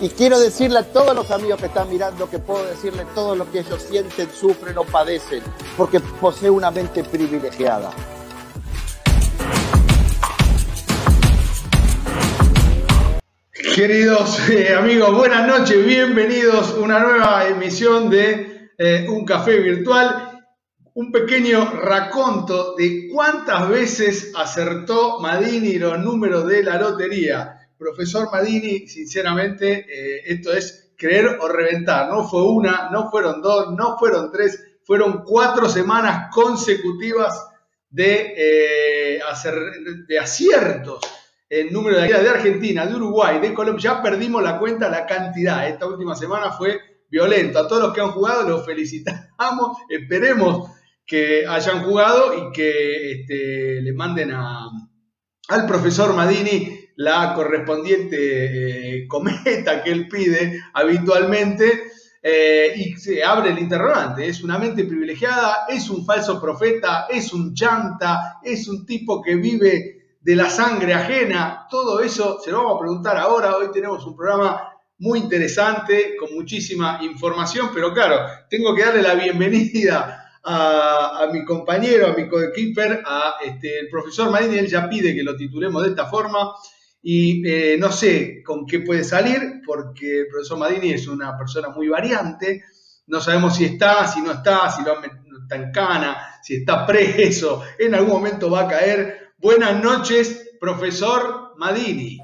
Y quiero decirle a todos los amigos que están mirando que puedo decirle todo lo que ellos sienten, sufren o padecen, porque posee una mente privilegiada. Queridos eh, amigos, buenas noches, bienvenidos a una nueva emisión de eh, Un Café Virtual. Un pequeño raconto de cuántas veces acertó Madini los números de la lotería. Profesor Madini, sinceramente, eh, esto es creer o reventar. No fue una, no fueron dos, no fueron tres, fueron cuatro semanas consecutivas de, hacer, de aciertos el número de de Argentina, de Uruguay, de Colombia. Ya perdimos la cuenta, la cantidad. Esta última semana fue violento. A todos los que han jugado los felicitamos. Esperemos que hayan jugado y que este, le manden al profesor Madini la correspondiente eh, cometa que él pide habitualmente. Eh, y se abre el interrogante, es una mente privilegiada, es un falso profeta, es un chanta, es un tipo que vive de la sangre ajena, todo eso se lo vamos a preguntar ahora. Hoy tenemos un programa muy interesante, con muchísima información, pero claro, tengo que darle la bienvenida a, mi compañero, a mi coequiper, a este, el profesor Madini, él ya pide que lo titulemos de esta forma. Y eh, no sé con qué puede salir, porque el profesor Madini es una persona muy variante. No sabemos si está, si no está, si lo está en cana, si está preso, en algún momento va a caer. Buenas noches, profesor Madini.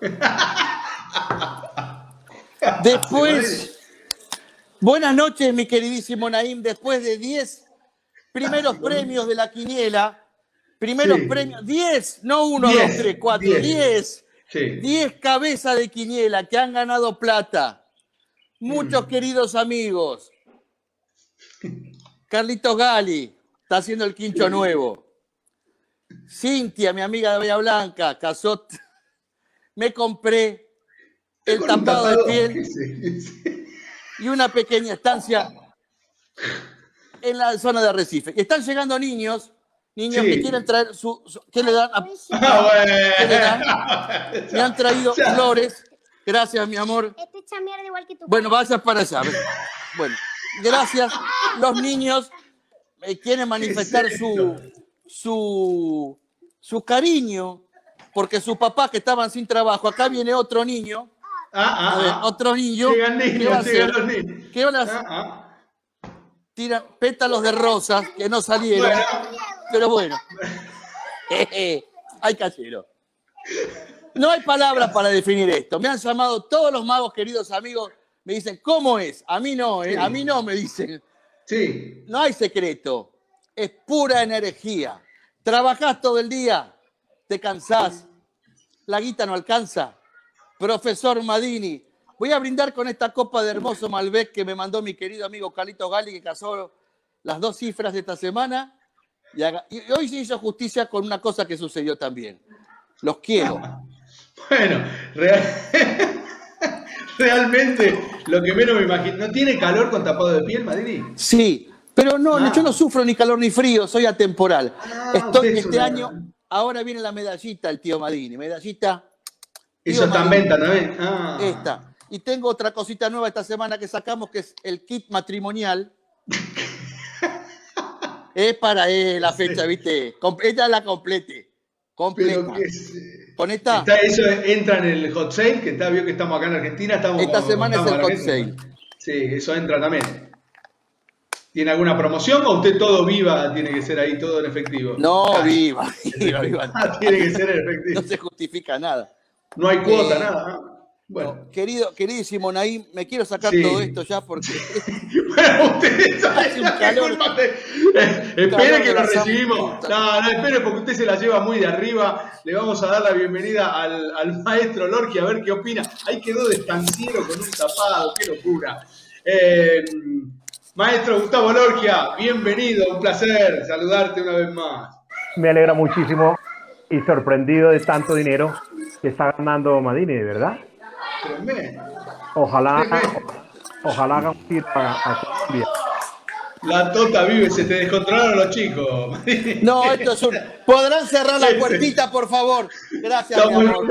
Después, buenas noches, mi queridísimo Naim. Después de 10 primeros premios de la quiniela, primeros premios, 10, no 1, 2, 3, 4, 10. 10 cabezas de quiniela que han ganado plata. Muchos mm. queridos amigos. Carlitos Gali está haciendo el quincho nuevo. Cintia, mi amiga de Bahía Blanca, casó. Me compré el tapado de piel y una pequeña estancia en la zona de Arrecife. Están llegando niños, niños que quieren traer su, ¿qué le dan? Ah, ¿Qué le dan? Me han traído flores. Gracias, mi amor. Este igual que tú. Bueno, vayas para allá. Bueno gracias, los niños eh, quieren manifestar su, su, su cariño porque sus papás que estaban sin trabajo, acá viene otro niño, ah, ah, a ver, ah. otro niño, ¿qué va a hacer? ¿Qué van a hacer? Tira pétalos de rosas que no salieron, pero bueno, hay cachero. No hay palabras para definir esto. Me han llamado todos los magos, queridos amigos, me dicen, ¿cómo es? A mí no, ¿eh? a mí no me dicen. Sí. No hay secreto, es pura energía. Trabajás todo el día, te cansás, la guita no alcanza. Profesor Madini, voy a brindar con esta copa de hermoso Malbec que me mandó mi querido amigo Carlito Gali, que casó las dos cifras de esta semana. Y, hoy se hizo justicia con una cosa que sucedió también. Los quiero. bueno, realmente lo que menos me imagino. ¿No tiene calor con tapado de piel, Madrid? Sí, pero no, ah. yo no sufro ni calor ni frío, soy atemporal. Ah, Estoy este año, ahora viene la medallita, el tío Madini, medallita. Eso está en venta también. Ah. Esta. Y tengo otra cosita nueva esta semana que sacamos, que es el kit matrimonial. Es para eh, la fecha, ¿viste? Esta la complete. Completa. Con esta. eso entra en el hot sale, que está, vio que estamos acá en Argentina. Estamos, esta semana es el hot sale. Sí, eso entra también. ¿Tiene alguna promoción o usted todo viva tiene que ser ahí, todo en efectivo? No, ah. viva, viva, viva. Tiene que ser en efectivo. No se justifica nada. No hay cuota, eh, nada. Bueno. querido, queridísimo Naim, me quiero sacar todo esto ya porque. bueno, usted hace un calor. Eh, espere que lo recibimos. No, no, espere porque usted se la lleva muy de arriba. Le vamos a dar la bienvenida al, al maestro Lorgi a ver qué opina. Ahí quedó de estanciero con un tapado, qué locura. Eh, maestro Gustavo Lorgia, bienvenido, un placer saludarte una vez más. Me alegra muchísimo y sorprendido de tanto dinero que está ganando Madini, ¿verdad? Ojalá, ojalá haga un tiro a, Colombia. La tota vive, se te descontrolaron los chicos. No, esto es un. ¿Podrán cerrar la puertita, por favor? Gracias, mi amor.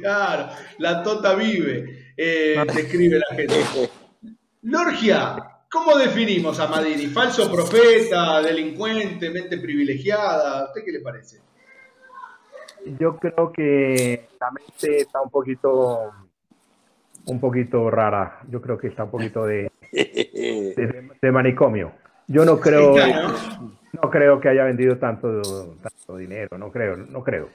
Claro, la tota vive, eh, te escribe la gente. Lorgia, ¿cómo definimos a Madini? ¿Falso profeta, delincuente, mente privilegiada? ¿A usted qué le parece? Yo creo que la mente está un poquito un poquito rara. Yo creo que está un poquito de, de, manicomio. Yo no creo, no creo que haya vendido tanto, tanto dinero, no creo, no creo.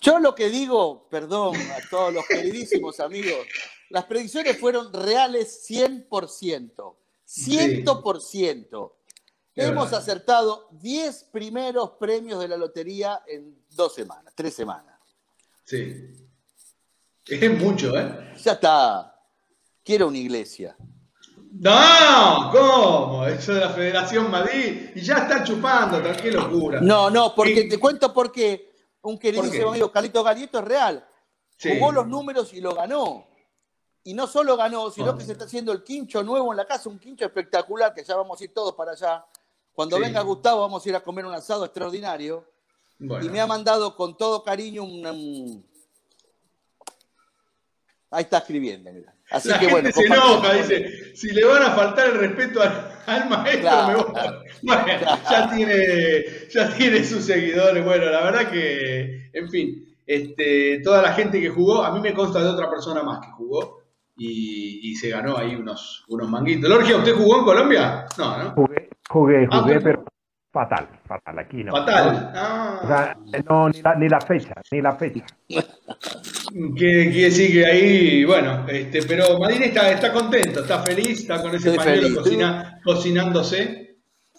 Yo lo que digo, perdón a todos los queridísimos amigos, las predicciones fueron reales 100%. 100%. Hemos acertado 10 primeros premios de la lotería en dos semanas, tres semanas. Sí. Es mucho, ¿eh? Ya está. Quiero una iglesia. No, ¿cómo? Eso de la Federación Madrid. Y ya está chupando, qué locura. No, no, porque te cuento por qué. Un queridísimo amigo, Carlito Galieto, es real. Jugó los números y lo ganó. Y no solo ganó, sino que se está haciendo el quincho nuevo en la casa, un quincho espectacular, que ya vamos a ir todos para allá. Cuando venga Gustavo, vamos a ir a comer un asado extraordinario. Y me ha mandado con todo cariño un, Ahí está escribiendo, mira. Así la que gente se enoja, dice, si le van a faltar el respeto al, maestro, me voy. Bueno, ya tiene, ya tiene sus seguidores. Bueno, la verdad que, en fin, este, toda la gente que jugó, a mí me consta de otra persona más que jugó y, se ganó ahí unos, unos manguitos. Lorgia, ¿usted jugó en Colombia? No, ¿no? Jugué, jugué, ah, jugué, pero fatal, fatal, aquí no. Fatal. Ah. O sea, no, ni la, ni la fecha, ni la fecha. Quiere, quiere decir que ahí, bueno, este, pero Madrid está, está contento, está feliz, está con ese pañuelo cocinándose.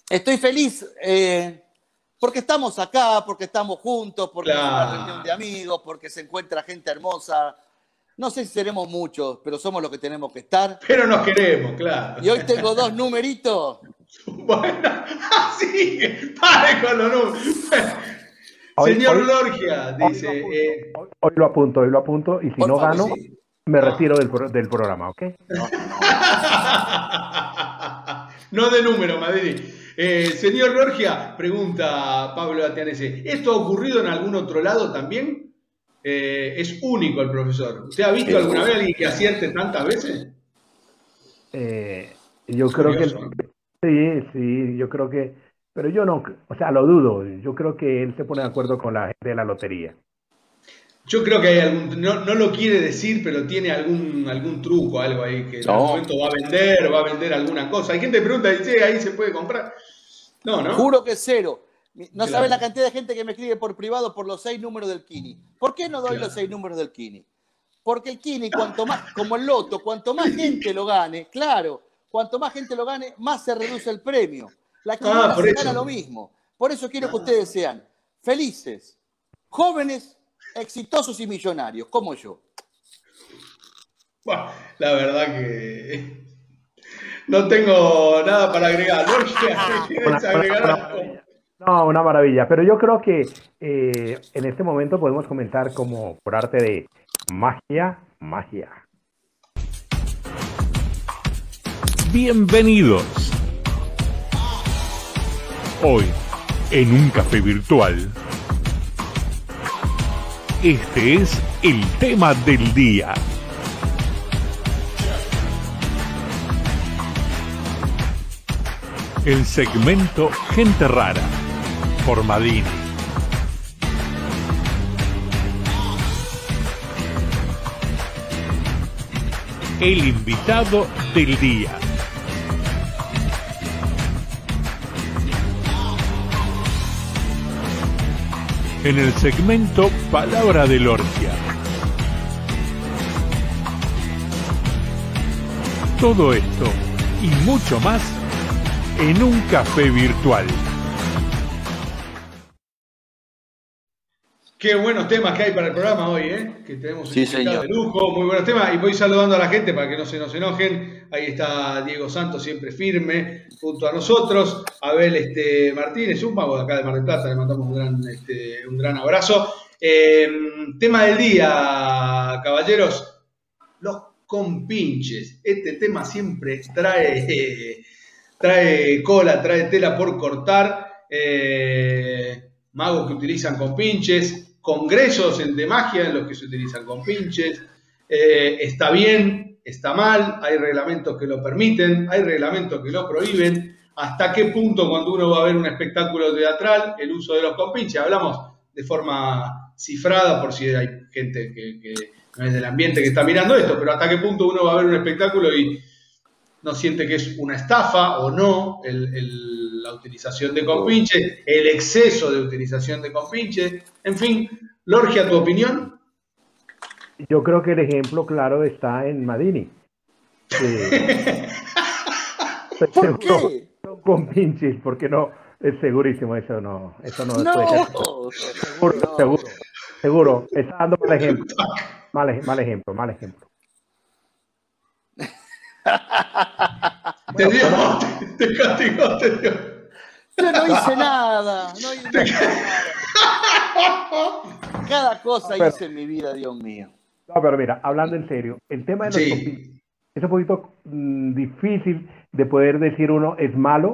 Estoy feliz eh, porque estamos acá, porque estamos juntos, porque es una reunión de amigos, porque se encuentra gente hermosa. No sé si seremos muchos, pero somos los que tenemos que estar. Pero nos queremos, claro. Y hoy tengo dos numeritos. Bueno, así que pare con los números. Señor Lorgia, dice. Eh, hoy lo, apunto, hoy lo apunto, y si no gano, me retiro del, del, programa, ¿ok? No, de número, Madrid. Eh, señor Lorgia, pregunta Pablo Atianese, ¿esto ha ocurrido en algún otro lado también? Eh, es único el profesor. ¿Usted ha visto alguna vez a alguien que acierte tantas veces? yo creo que sí, sí, yo creo que pero yo no, o sea, lo dudo. Yo creo que él se pone de acuerdo con la gente de la lotería. Yo creo que hay algún, no, no lo quiere decir, pero tiene algún, algún truco, algo ahí, que en algún momento va a vender, va a vender alguna cosa. Hay gente que pregunta, dice, ahí se puede comprar. No, ¿no? Juro que cero. No sabe la cantidad de gente que me escribe por privado por los seis números del Kini. ¿Por qué no doy los seis números del Kini? Porque el Kini, cuanto más, como el loto, cuanto más gente lo gane, claro, cuanto más gente lo gane, más se reduce el premio. La ah, gana lo mismo. Por eso quiero que ustedes sean felices, jóvenes, exitosos y millonarios, como yo. la verdad que no tengo nada para agregar. ¿No? Una, maravilla. Pero yo creo que eh, en este momento podemos comenzar como por arte de magia, magia. Bienvenidos Hoy, en un café virtual, este es el tema del día. El segmento Gente Rara por Madini. El invitado del día. En el segmento Palabra de Lorgia. Todo esto y mucho más en un café virtual. Qué buenos temas que hay para el programa hoy, ¿eh? Que tenemos un de lujo, muy buenos temas. Y voy saludando a la gente para que no se nos enojen. Ahí está Diego Santos, siempre firme, junto a nosotros. Abel este, Martínez, un mago de acá de Mar del Plata, le mandamos un gran, este, un gran abrazo. Em, tema del día, caballeros, los compinches. Este tema siempre trae trae cola, trae tela por cortar, eh, magos que utilizan con pinches, congresos de magia en los que se utilizan con pinches, eh, está bien, está mal, hay reglamentos que lo permiten, hay reglamentos que lo prohíben, hasta qué punto cuando uno va a ver un espectáculo teatral, el uso de los compinches, hablamos de forma cifrada por si hay gente que, no es del ambiente que está mirando esto, pero hasta qué punto uno va a ver un espectáculo y no siente que es una estafa o no la utilización de compinche, el exceso de utilización de compinche, en fin, Lorgia, ¿tu opinión? Yo creo que el ejemplo claro está en Madini. ¿Por qué? con pinches, porque no, es segurísimo, eso no, eso no, no. Seguro, seguro, seguro, está dando mal ejemplo. Mal, mal ejemplo, mal ejemplo. te dio, te, castigó, te dio. Yo no hice nada, no hice nada. Cada cosa hice en mi vida, Dios mío. No, pero mira, hablando en serio, el tema de los sí es un poquito mm, difícil de poder decir uno es malo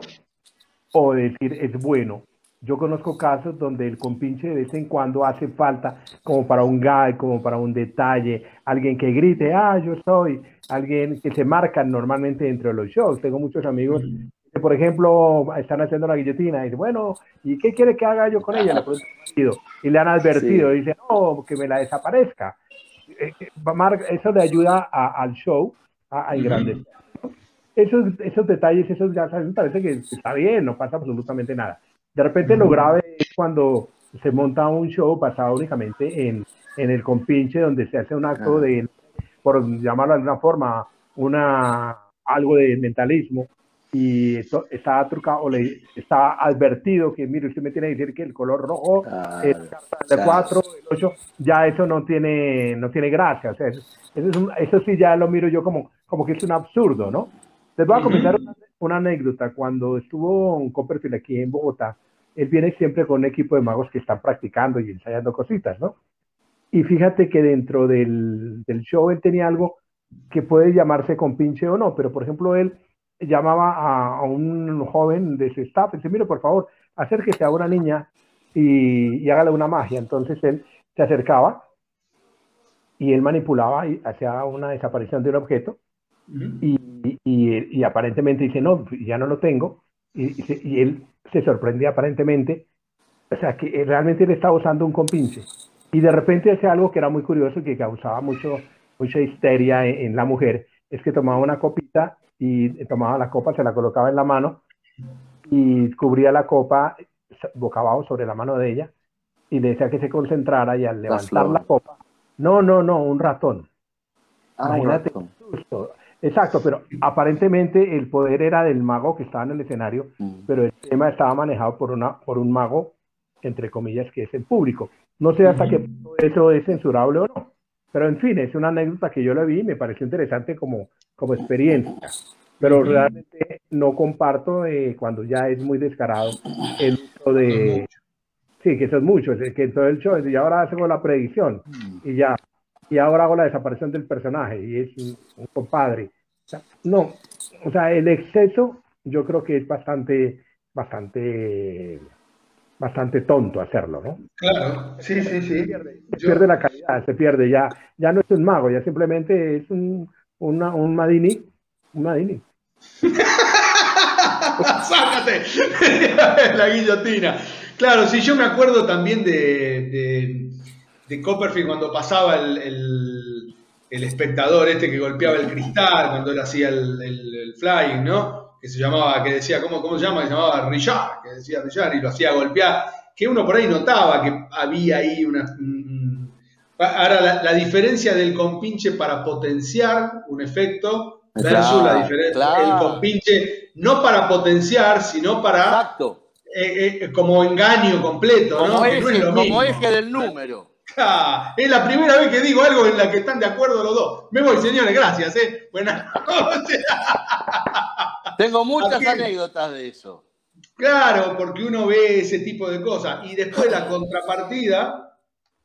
o decir es bueno. Yo conozco casos donde el compinche de vez en cuando hace falta como para un gag, como para un detalle, alguien que grite, ah, yo soy, alguien que se marca normalmente dentro de los shows. Tengo muchos amigos que, por ejemplo, están haciendo la guillotina y dicen, bueno, ¿y qué quiere que haga yo con ella? y le han advertido, y dicen, no, que me la desaparezca. Eh, eh, eso le ayuda al show a, Esos, esos detalles, esos ya me parece que está bien, no pasa absolutamente nada. De repente lo grave es cuando se monta un show basado únicamente en, en el compinche, donde se hace un acto de, por llamarlo de alguna forma, una, algo de mentalismo, y esto está trucado, o le está advertido que, mire, usted me tiene que decir que el color rojo es de 4, el 8, ya eso no tiene, no tiene gracia. O sea, eso, eso, sí ya lo miro yo como, como que es un absurdo, ¿no? Les voy a comentar una, anécdota. Cuando estuvo un Copperfield aquí en Bogotá, él viene siempre con un equipo de magos que están practicando y ensayando cositas, ¿no? Y fíjate que dentro del, del show él tenía algo que puede llamarse compinche o no, pero por ejemplo él llamaba a, un joven de su staff y dice, mire, por favor, acérquese a una niña y, y hágale una magia. Entonces él se acercaba y él manipulaba y hacía una desaparición de un objeto y, y, aparentemente dice, no, ya no lo tengo. Y, y, él se sorprendía aparentemente, o sea, que realmente él estaba usando un compinche. Y de repente hacía algo que era muy curioso y que causaba mucho, mucha histeria en, la mujer, es que tomaba una copita y tomaba la copa, se la colocaba en la mano y cubría la copa boca abajo sobre la mano de ella y le decía que se concentrara y al levantar la copa no, no, no, un ratón. Ah, Imagínate. Exacto, pero aparentemente el poder era del mago que estaba en el escenario, mm. pero el tema estaba manejado por, una, por un mago, entre comillas, que es el público. No sé hasta qué punto eso es censurable o no, pero en fin, es una anécdota que yo la vi y me pareció interesante como, como experiencia, pero realmente no comparto eh, cuando ya es muy descarado el uso de, Sí, que eso es mucho, es que todo el show, y ahora hacemos la predicción, y ya, y ahora hago la desaparición del personaje, y es un, compadre. no, o sea, el exceso yo creo que es bastante, bastante, bastante tonto hacerlo, ¿no? Claro, sí, sí, sí. Se pierde, la calidad, se pierde, ya, ya no es un mago, ya simplemente es un, un Madini, un Madini. ¡Sácate! la guillotina. Claro, sí, yo me acuerdo también de, de, Copperfield cuando pasaba el, espectador este que golpeaba el cristal, cuando él hacía el, flying, ¿no? Que se llamaba, que decía, ¿cómo, cómo se llama? se llamaba Richard, que decía Richard, y lo hacía golpear. Que uno por ahí notaba que había ahí una. ahora, la, diferencia del compinche para potenciar un efecto versus la diferencia del compinche no para potenciar, sino para. Exacto eh, eh, como engaño completo, como ¿no? Eje, como eje del número. es la primera vez que digo algo en la que están de acuerdo los dos. Me voy, señores, gracias. ¿eh? Buenas noches. Tengo muchas anécdotas de eso. Claro, porque uno ve ese tipo de cosas. Y después la contrapartida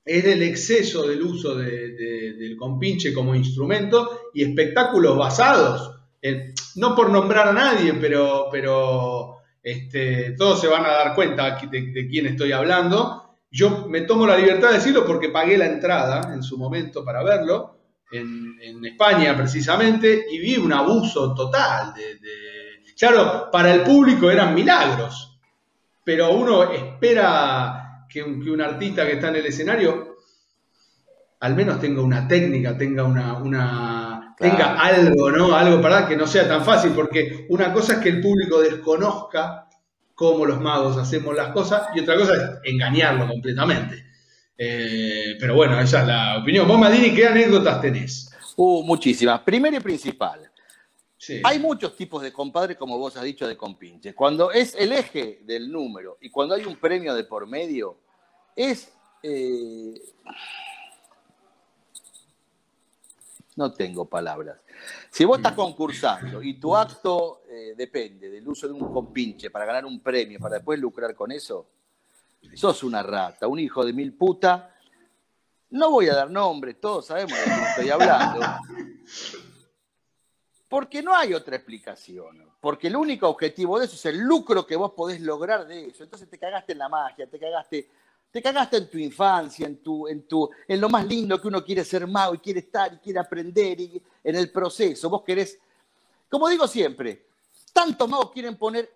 es el exceso del uso del compinche como instrumento y espectáculos basados no por nombrar a nadie, pero, pero este, todos se van a dar cuenta de, quién estoy hablando. Yo me tomo la libertad de decirlo porque pagué la entrada en su momento para verlo, en, España precisamente, y vi un abuso total. De, Claro, para el público eran milagros, pero uno espera que un, artista que está en el escenario al menos tenga una técnica, tenga una, tenga algo, ¿no? Algo para que no sea tan fácil, porque una cosa es que el público desconozca cómo los magos hacemos las cosas y otra cosa es engañarlo completamente. Eh, pero bueno, esa es la opinión. Vos, Madini, ¿qué anécdotas tenés? Uh, muchísimas. Primero y principal. Hay muchos tipos de compadre, como vos has dicho, de compinche. Cuando es el eje del número y cuando hay un premio de por medio, es... Eh, no tengo palabras. Si vos estás concursando y tu acto eh, depende del uso de un compinche para ganar un premio, para después lucrar con eso, sos una rata, un hijo de mil puta. No voy a dar nombre, todos sabemos de qué estoy hablando. Porque no hay otra explicación. Porque el único objetivo de eso es el lucro que vos podés lograr de eso. Entonces te cagaste en la magia, te cagaste, te cagaste en tu infancia, en, tu, en, tu, en lo más lindo que uno quiere ser mago y quiere estar y quiere aprender y en el proceso. Vos querés, como digo siempre, tantos magos quieren poner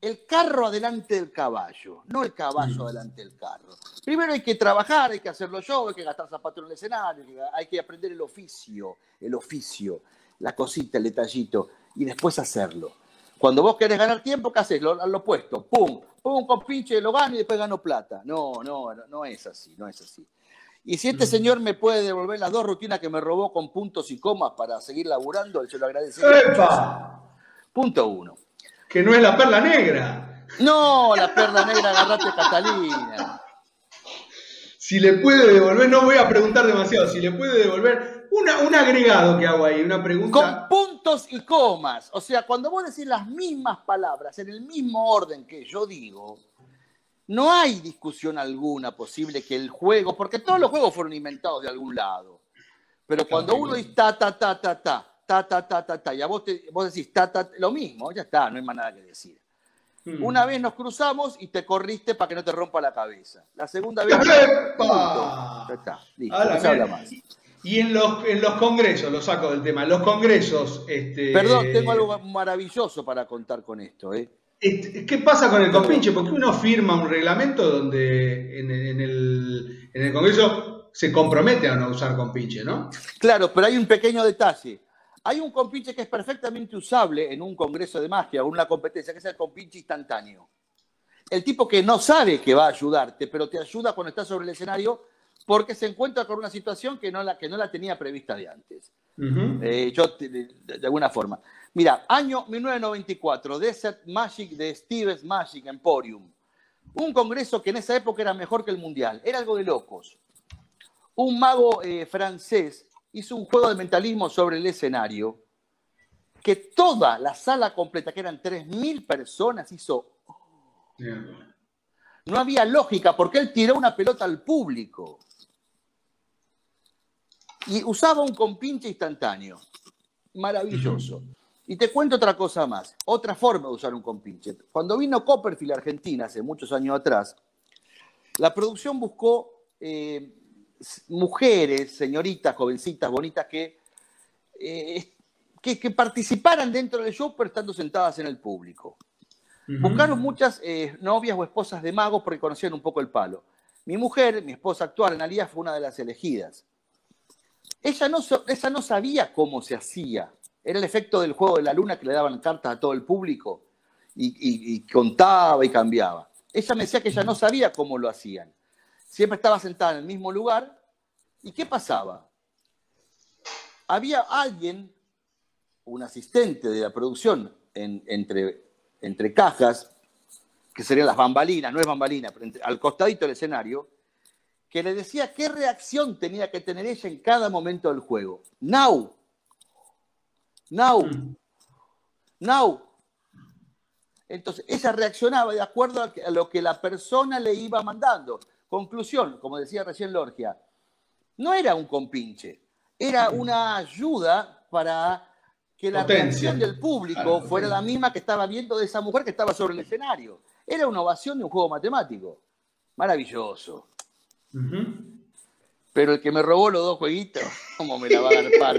el carro adelante del caballo, no el caballo adelante del carro. Primero hay que trabajar, hay que hacerlo yo, hay que gastar zapatos en el escenario, hay que aprender el oficio, el oficio la cosita, el detallito, y después hacerlo. Cuando vos querés ganar tiempo, ¿qué haces? Lo, lo opuesto, pum, pum, con pinche, lo gano y después gano plata. No, no, no es así, no es así. Y si este mm. señor me puede devolver las dos rutinas que me robó con puntos y comas para seguir laburando, se lo agradecería. Punto uno. Que no es la perla negra. No, la perla negra, agarrate Catalina. Si le puede devolver, no voy a preguntar demasiado, si le puede devolver un agregado que hago ahí, una pregunta. Con puntos y comas. O sea, cuando vos decís las mismas palabras en el mismo orden que yo digo, no hay discusión alguna posible que el juego, porque todos los juegos fueron inventados de algún lado. Pero cuando uno dice ta, ta, ta, ta, ta, ta, ta, ta, ta, ta, y a vos, vos decís ta, ta, lo mismo, ya está, no hay más nada que decir. Hmm. Una vez nos cruzamos y te corriste para que no te rompa la cabeza. La segunda vez. Ya está, listo, no se habla más. Y en los, en los congresos, lo saco del tema, en los congresos... Este, Perdón, tengo algo maravilloso para contar con esto. ¿eh? Este, ¿Qué pasa con el compinche? Porque uno firma un reglamento donde en, el, en el Congreso se compromete a no usar compinche, ¿no? Claro, pero hay un pequeño detalle. Hay un compinche que es perfectamente usable en un congreso de magia o una competencia, que es el compinche instantáneo. El tipo que no sabe que va a ayudarte, pero te ayuda cuando estás sobre el escenario porque se encuentra con una situación que no la, que no la tenía prevista de antes. Eh, yo, de, alguna forma. Mira, año 1994, Desert Magic de Steve's Magic Emporium. Un congreso que en esa época era mejor que el mundial. Era algo de locos. Un mago eh, francés hizo un juego de mentalismo sobre el escenario que toda la sala completa, que eran 3.000 personas, hizo... No había lógica porque él tiró una pelota al público. Y usaba un compinche instantáneo. Maravilloso. Y te cuento otra cosa más, otra forma de usar un compinche. Cuando vino Copperfield a Argentina hace muchos años atrás, la producción buscó eh, mujeres, señoritas, jovencitas, bonitas, que, eh, que, participaran dentro del show, pero estando sentadas en el público. Buscaron muchas eh, novias o esposas de magos porque conocían un poco el palo. Mi mujer, mi esposa actual, Analia, fue una de las elegidas. Ella no, no sabía cómo se hacía. Era el efecto del juego de la luna que le daban cartas a todo el público y, contaba y cambiaba. Ella me decía que ella no sabía cómo lo hacían. Siempre estaba sentada en el mismo lugar. ¿Y qué pasaba? Había alguien, un asistente de la producción, entre, entre cajas, que serían las bambalinas, no es bambalina, pero al costadito del escenario, que le decía qué reacción tenía que tener ella en cada momento del juego. Now. Now. Mm. Now. Entonces, ella reaccionaba de acuerdo a lo que la persona le iba mandando. Conclusión, como decía recién Lorgia, no era un compinche, era una ayuda para que la reacción del público fuera la misma que estaba viendo de esa mujer que estaba sobre el escenario. Era una ovación de un juego matemático. Maravilloso. Pero el que me robó los dos jueguitos, ¿cómo me la va a par?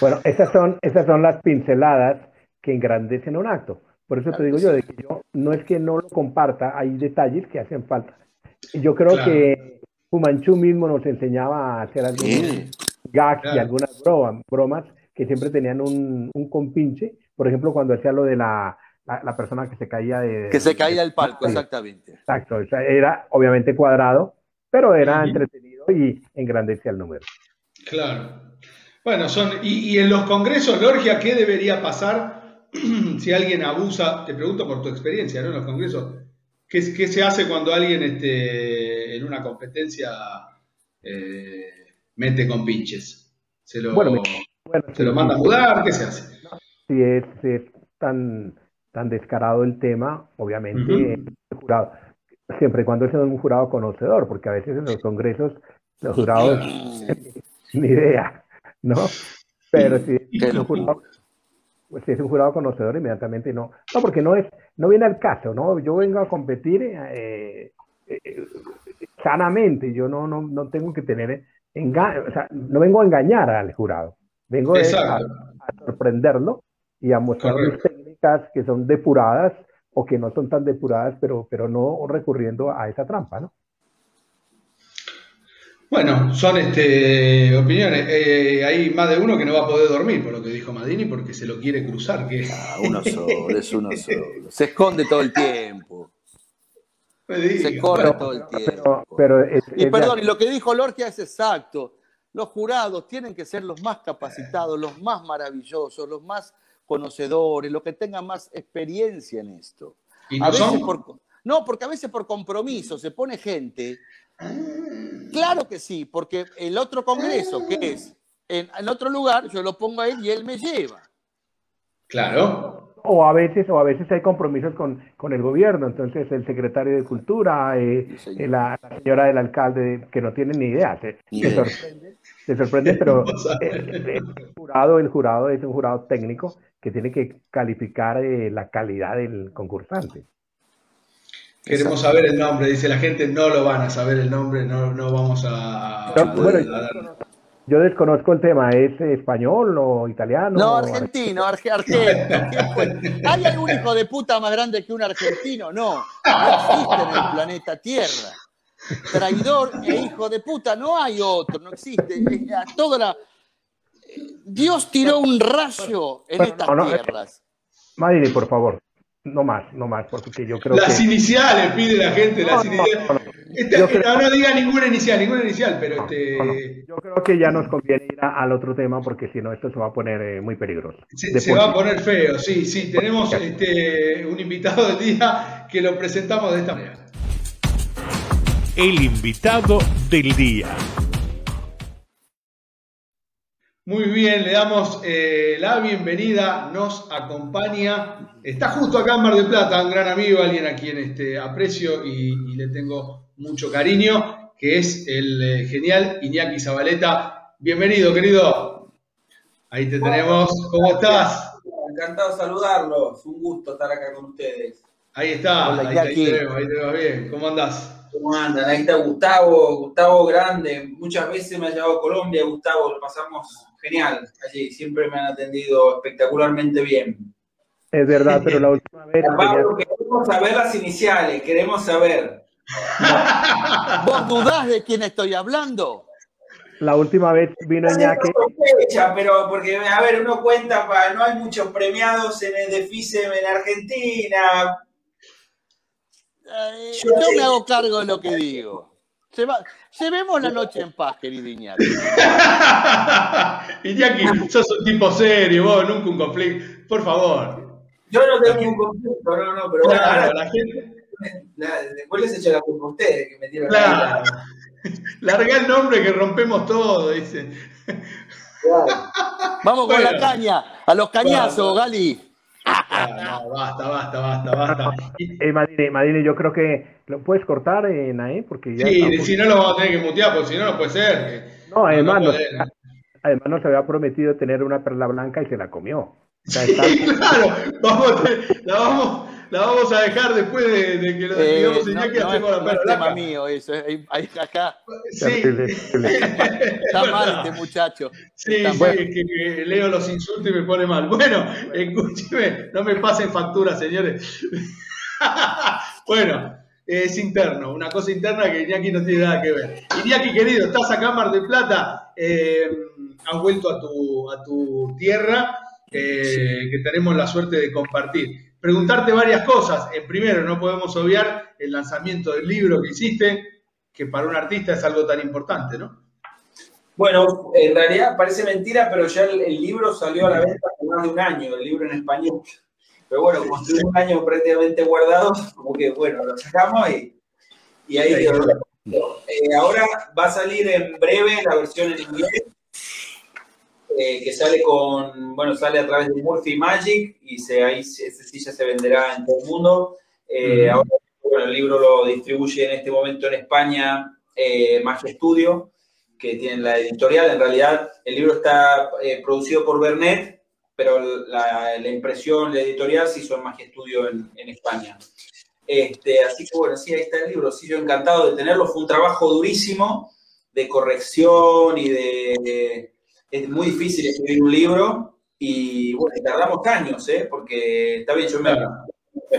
Bueno, esas son, esas son las pinceladas que engrandecen un acto. Por eso te digo yo, de que yo no es que no lo comparta, hay detalles que hacen falta. Yo creo que Fumanchu mismo nos enseñaba a hacer algunos gags y algunas bromas, que siempre tenían un, un, compinche. Por ejemplo, cuando hacía lo de la, la, persona que se caía de... Que se caía del palco, exactamente. Exacto, era obviamente cuadrado, pero era entretenido y engrandecía el número. Claro. Bueno, son, y, y en los congresos, Lorgia, ¿qué debería pasar si alguien abusa, te pregunto por tu experiencia ¿no? en los congresos, ¿qué, se hace cuando alguien este, en una competencia eh, mete con pinches? ¿Se lo, ¿se lo manda a mudar? ¿Qué se hace? Si es, tan, tan descarado el tema, obviamente el jurado, siempre y cuando es un jurado conocedor, porque a veces en los congresos los jurados ni idea, ¿no? Pero si es un jurado pues si es un jurado conocedor, inmediatamente no. No, porque no es, no viene al caso, ¿no? Yo vengo a competir eh, eh, sanamente, yo no, no, no tengo que tener engaño, o sea, no vengo a engañar al jurado, vengo a, sorprenderlo y a mostrarle técnicas que son depuradas o que no son tan depuradas, pero, pero no recurriendo a esa trampa, ¿no? Bueno, son este, opiniones. Eh, hay más de uno que no va a poder dormir, por lo que dijo Madini, porque se lo quiere cruzar. Que... Ah, uno solo, es uno solo. Se esconde todo el tiempo. se corre todo el tiempo. Pero, y perdón, y lo que dijo Lorgia es exacto. Los jurados tienen que ser los más capacitados, los más maravillosos, los más conocedores, los que tengan más experiencia en esto. ¿Y no, no, porque a veces por compromiso se pone gente Claro que sí, porque el otro congreso, que es en, otro lugar, yo lo pongo a él y él me lleva. Claro. O a veces, o a veces hay compromisos con, con el gobierno, entonces el secretario de Cultura, eh, eh, la, señora del alcalde, que no tiene ni idea, se, sorprende, se sorprende, pero el, jurado, el jurado es un jurado técnico que tiene que calificar eh, la calidad del concursante. Queremos saber el nombre, dice la gente, no lo van a saber el nombre, no, no vamos a... yo, desconozco el tema, ¿es español o italiano? No, argentino, argentino. ¿Hay algún hijo de puta más grande que un argentino? No, no existe en el planeta Tierra. Traidor e hijo de puta, no hay otro, no existe. Toda la... Dios tiró un rayo en estas tierras. Madre, por favor. No más, no más, porque yo creo las iniciales, pide la gente, las iniciales. Este, no, diga ninguna inicial, ninguna inicial, pero este... Yo creo que ya nos conviene ir al otro tema, porque si no, esto se va a poner eh, muy peligroso. Se, va a poner feo, sí, sí. Tenemos este, un invitado del día que lo presentamos de esta manera. El invitado del día. Muy bien, le damos eh, la bienvenida, nos acompaña, está justo acá en Mar del Plata, un gran amigo, alguien a quien este, aprecio y, le tengo mucho cariño, que es el eh, genial Iñaki Zabaleta. Bienvenido, querido. Ahí te tenemos, ¿cómo estás? Encantado de saludarlos, un gusto estar acá con ustedes. Ahí está, ahí, ahí, te vemos, ahí te vemos bien, ¿cómo andás? ¿Cómo andan? Ahí está Gustavo, Gustavo Grande. Muchas veces me ha llevado a Colombia, Gustavo, lo pasamos genial allí. Siempre me han atendido espectacularmente bien. Es verdad, pero la última vez. Pablo, queremos saber las iniciales, queremos saber. ¿Vos dudás de quién estoy hablando? La última vez vino Iñaki. Pero porque, a ver, uno cuenta, no hay muchos premiados en el DEFISEM en Argentina, eh, yo me hago cargo de lo que digo. llevemos la noche en paz, querido Iñaki. Iñaki, sos un tipo serio, vos, nunca un conflicto. Por favor. Yo no tengo ningún conflicto, no, no, pero claro, la gente. después les echo la culpa a ustedes que metieron claro. Larga el nombre que rompemos todo, dice. Vamos con la caña, a los cañazos, Gali. Ah, no, basta, basta, basta, basta. Eh, Madine, yo creo que lo puedes cortar, eh, Naé, porque ya. Sí, si no lo vamos a tener que mutear, porque si no, no puede ser. No, además, además nos había prometido tener una perla blanca y se la comió. claro, vamos, la, vamos, la vamos a dejar después de, que lo eh, digamos no, que no hacemos es, la perla no es tema mío eso, ahí, ahí- acá Sí, está mal este muchacho. sí, Está sí, es que que leo los insultos y me pone mal. Bueno, escúcheme, no me pasen facturas, señores. bueno, es interno, una cosa interna que Iñaki no tiene nada que ver. Iñaki, querido, estás acá en Mar del Plata, eh, has vuelto a tu, a tu tierra, eh, que tenemos la suerte de compartir. Preguntarte varias cosas. En primero, no podemos obviar el lanzamiento del libro que hiciste, que para un artista es algo tan importante, ¿no? Bueno, en realidad parece mentira, pero ya el, el libro salió a la venta hace más de un año, el libro en español. Pero bueno, como estuvo un año prácticamente guardado, como que bueno, lo sacamos y, y ahí quedó. Eh, ahora va a salir en breve la versión en inglés, eh, que sale con, bueno, sale a través de Murphy Magic y se, ahí se- ese sí ya se venderá en todo el mundo. Eh, Ujú. Ahora, bueno, el libro lo distribuye en este momento en España eh, Magia Studio, que tiene la editorial. En realidad, el libro está eh, producido por Bernet, pero la, la impresión, la editorial hizo en Magia Studio en, en España. Este, así que bueno, sí, ahí está el libro. Sí, yo encantado de tenerlo. Fue un trabajo durísimo de corrección y de... es muy difícil escribir un libro y bueno, tardamos años, ¿eh? Porque está bien, yo me,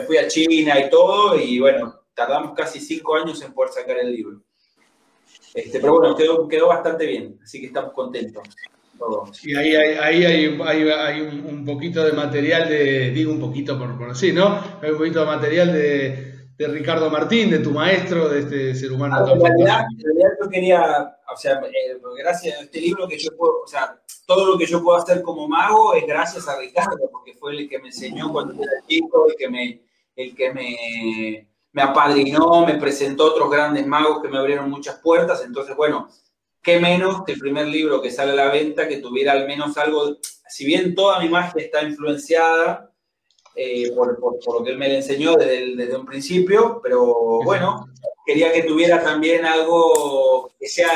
fui a China y todo y bueno, tardamos casi cinco años en poder sacar el libro. Este, pero bueno, quedó, quedó bastante bien, así que estamos contentos. todos. Y ahí, hay, ahí hay, hay- hay un, un poquito de material de, digo un poquito por, por así, ¿no? Hay un poquito de material de, de Ricardo Martín, de tu maestro, de este ser humano Ah, en, realidad, en realidad yo quería, o sea, eh, gracias a este libro que yo puedo, o sea, todo lo que yo puedo hacer como mago es gracias a Ricardo, porque fue el que me enseñó cuando era chico, el que me, el que me, me apadrinó, me presentó otros grandes magos que me abrieron muchas puertas, entonces, bueno, qué menos que el primer libro que sale a la venta que tuviera al menos algo, si bien toda mi magia está influenciada eh, por, por- por lo que él me enseñó desde, el- desde un principio, pero bueno, quería que tuviera también algo que sea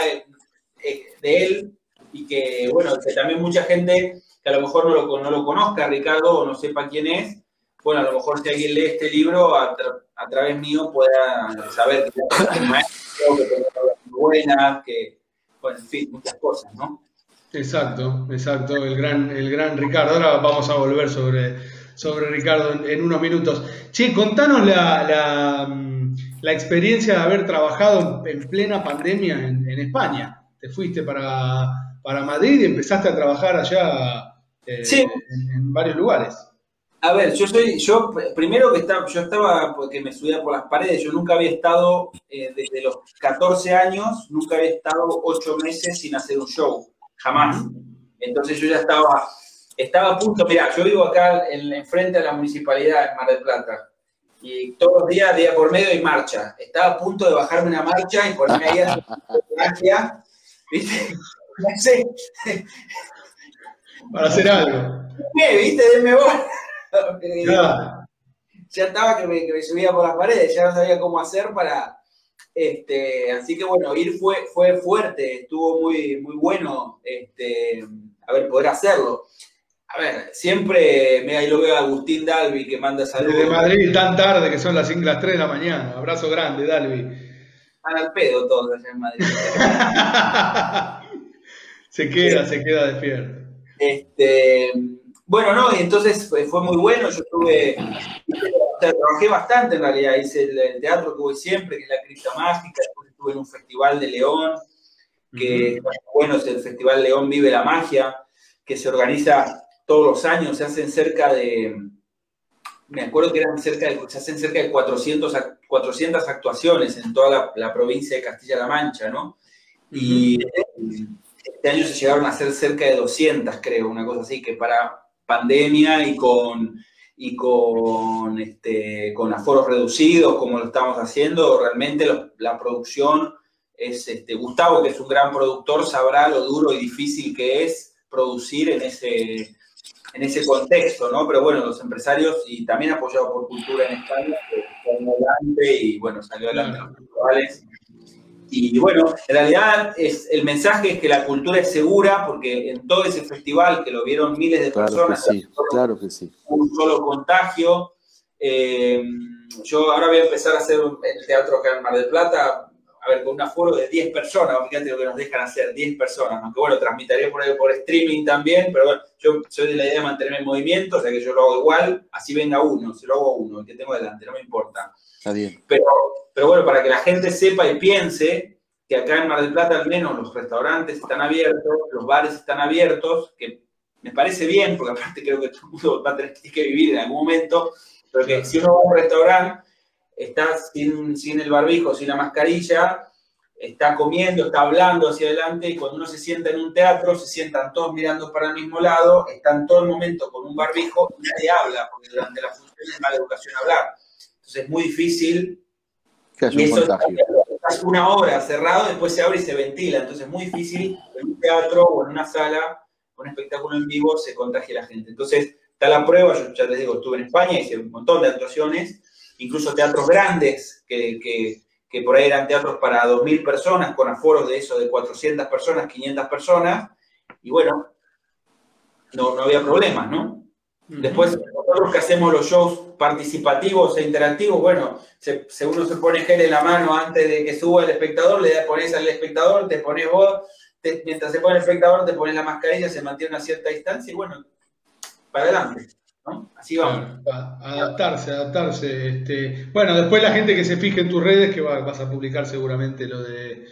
eh, de él y que, bueno, que también mucha gente que a lo mejor no lo, no lo conozca, Ricardo, o no sepa quién es, bueno, a lo mejor si alguien lee este libro a, tra- a través mío pueda saber que es maestro, que muy buenas, que, bueno, en fin, muchas cosas, ¿no? Exacto, exacto, el gran, el gran Ricardo. Ahora vamos a volver sobre, sobre Ricardo en, en unos minutos. Che, contanos la, la, mm, la experiencia de haber trabajado en, en plena pandemia en, en España. Te fuiste para, para Madrid y empezaste a trabajar allá eh, Sí. en, en varios lugares. A ver, yo soy, yo pr- primero que estaba, yo estaba porque me subía por las paredes, yo nunca había estado eh, desde los 14 años, nunca había estado ocho meses sin hacer un show, jamás. Entonces yo ya estaba, estaba a punto, mira, yo vivo acá en, enfrente de la municipalidad en Mar del Plata y todos los días, día por medio hay marcha. Estaba a punto de bajarme una marcha y ponerme ahí a magia, ¿viste? No sé, Para hacer algo. ¿qué? ¿Viste? Denme bola. Claro. ya estaba que me, que me subía por las paredes, ya no sabía cómo hacer para... Este, así que bueno, ir fue, fue fuerte, estuvo muy, muy bueno este, a ver, poder hacerlo. A ver, siempre me ahí lo veo a Agustín Dalvi que manda saludos. Desde Madrid tan tarde que son las, cinco- las 3 de la mañana. Abrazo grande, Dalvi. Están al pedo todos allá en Madrid. se queda, se queda despierto. Este, bueno, no, y entonces fue, muy bueno. Yo estuve, trabajé bastante en realidad. Hice el, el teatro que voy siempre, que es la Cripta Mágica. Después estuve en un festival de León, que está muy bueno, es el Festival León Vive la Magia, que se organiza todos los años. Se hacen cerca de, me acuerdo que eran cerca de, se hacen cerca de 400, ac- 400 actuaciones en toda la, la provincia de Castilla-La Mancha, ¿no? Y este año se llegaron a hacer cerca de 200, creo, una cosa así, que para pandemia y con, y con, este, con aforos reducidos, como lo estamos haciendo, realmente lo- la producción es, este, Gustavo, que es un gran productor, sabrá lo duro y difícil que es producir en ese, en ese contexto, ¿no? Pero bueno, los empresarios, y también apoyado por Cultura en España, que están adelante y bueno, salió adelante los festivales. Y bueno, en realidad es, el mensaje es que la cultura es segura, porque en todo ese festival que lo vieron miles de personas, claro que sí, claro que sí. un solo contagio. Eh, yo ahora voy a empezar a hacer el teatro acá en Mar del Plata, a ver, con un aforo de 10 personas, fíjate lo que nos dejan hacer, 10 personas, aunque bueno, transmitiría por, por streaming también, pero bueno, yo soy de la idea de mantenerme en movimiento, o sea que yo lo hago igual, así venga uno, si lo hago uno, el que tengo delante, no me importa. Está bien. Pero, pero bueno, para que la gente sepa y piense que acá en Mar del Plata al menos los restaurantes están abiertos, los bares están abiertos, que me parece bien, porque aparte creo que todo el mundo va a tener que vivir en algún momento, pero que si uno va a un restaurante, está sin, sin el barbijo, sin la mascarilla, está comiendo, está hablando hacia adelante y cuando uno se sienta en un teatro, se sientan todos mirando para el mismo lado, están todo el momento con un barbijo y nadie habla, porque durante la función es mala educación hablar. Entonces es muy difícil. Que haya un contagio. Estás una hora cerrado, después se abre y se ventila. Entonces es muy difícil en un teatro o en una sala, un espectáculo en vivo, se contagie la gente. Entonces está la prueba, yo ya les digo, estuve en España, hice un montón de actuaciones, incluso teatros grandes, que, que, que por ahí eran teatros para 2.000 personas, con aforos de eso, de 400 personas, 500 personas, y bueno, no, no había problemas, ¿no? Después, nosotros que hacemos los shows participativos e interactivos, bueno, se, uno se pone gel en la mano antes de que suba el espectador, le pones al espectador, te pones vos, mientras se pone el espectador, te pones la mascarilla, se mantiene una cierta distancia y bueno, para adelante. ¿No? Así vamos. adaptarse, adaptarse. Este, bueno, después la gente que se fije en tus redes, que vas a publicar seguramente lo de,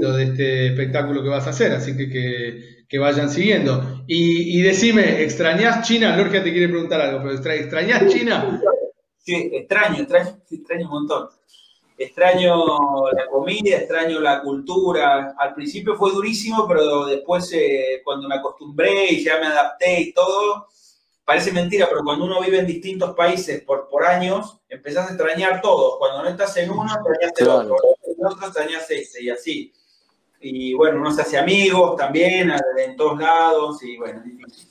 lo de este espectáculo que vas a hacer, así que que, que vayan siguiendo. Y, y, decime, ¿extrañás China? Lorgia te quiere preguntar algo, pero ¿extrañás China? Sí, extraño, extraño, extraño un montón. Extraño la comida, extraño la cultura. Al principio fue durísimo, pero después eh, cuando me acostumbré y ya me adapté y todo, parece mentira, pero cuando uno vive en distintos países por, por años, empezás a extrañar todo. Cuando no estás en uno, extrañas el otro. En otro extrañas ese y así. Y bueno, uno se hace amigos también en todos lados y bueno, es difícil.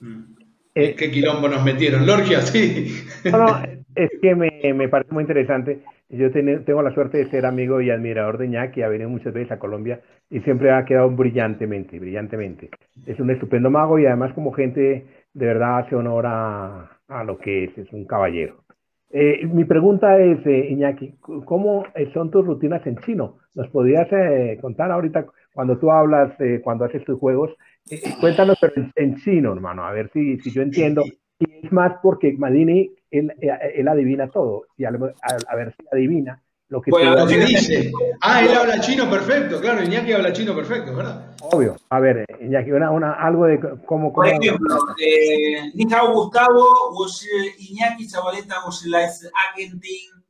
Mm. Eh, ¿Qué quilombo nos metieron? Lorgia, sí. No, es que me, me, parece muy interesante. Yo tengo la suerte de ser amigo y admirador de Iñaki, ha venido muchas veces a Colombia y siempre ha quedado brillantemente, brillantemente. Es un estupendo mago y además como gente de verdad hace honor a, a lo que es, es un caballero. Eh, mi pregunta es, eh, Iñaki, ¿cómo son tus rutinas en chino? ¿Nos podrías eh, contar ahorita cuando tú hablas, eh, cuando haces tus juegos? Eh, cuéntanos pero en, en, chino, hermano, a ver si, si yo entiendo. Y es más porque Madini, él, él adivina todo. Y a, a, a ver si adivina lo que bueno, lo que dice. Ah, él habla chino perfecto, claro, Iñaki habla chino perfecto, ¿verdad? Obvio. A ver, Iñaki, una, una algo de cómo... Por ejemplo, eh, Gustavo, vos eh, Iñaki Zabaleta, vos la es Argentina,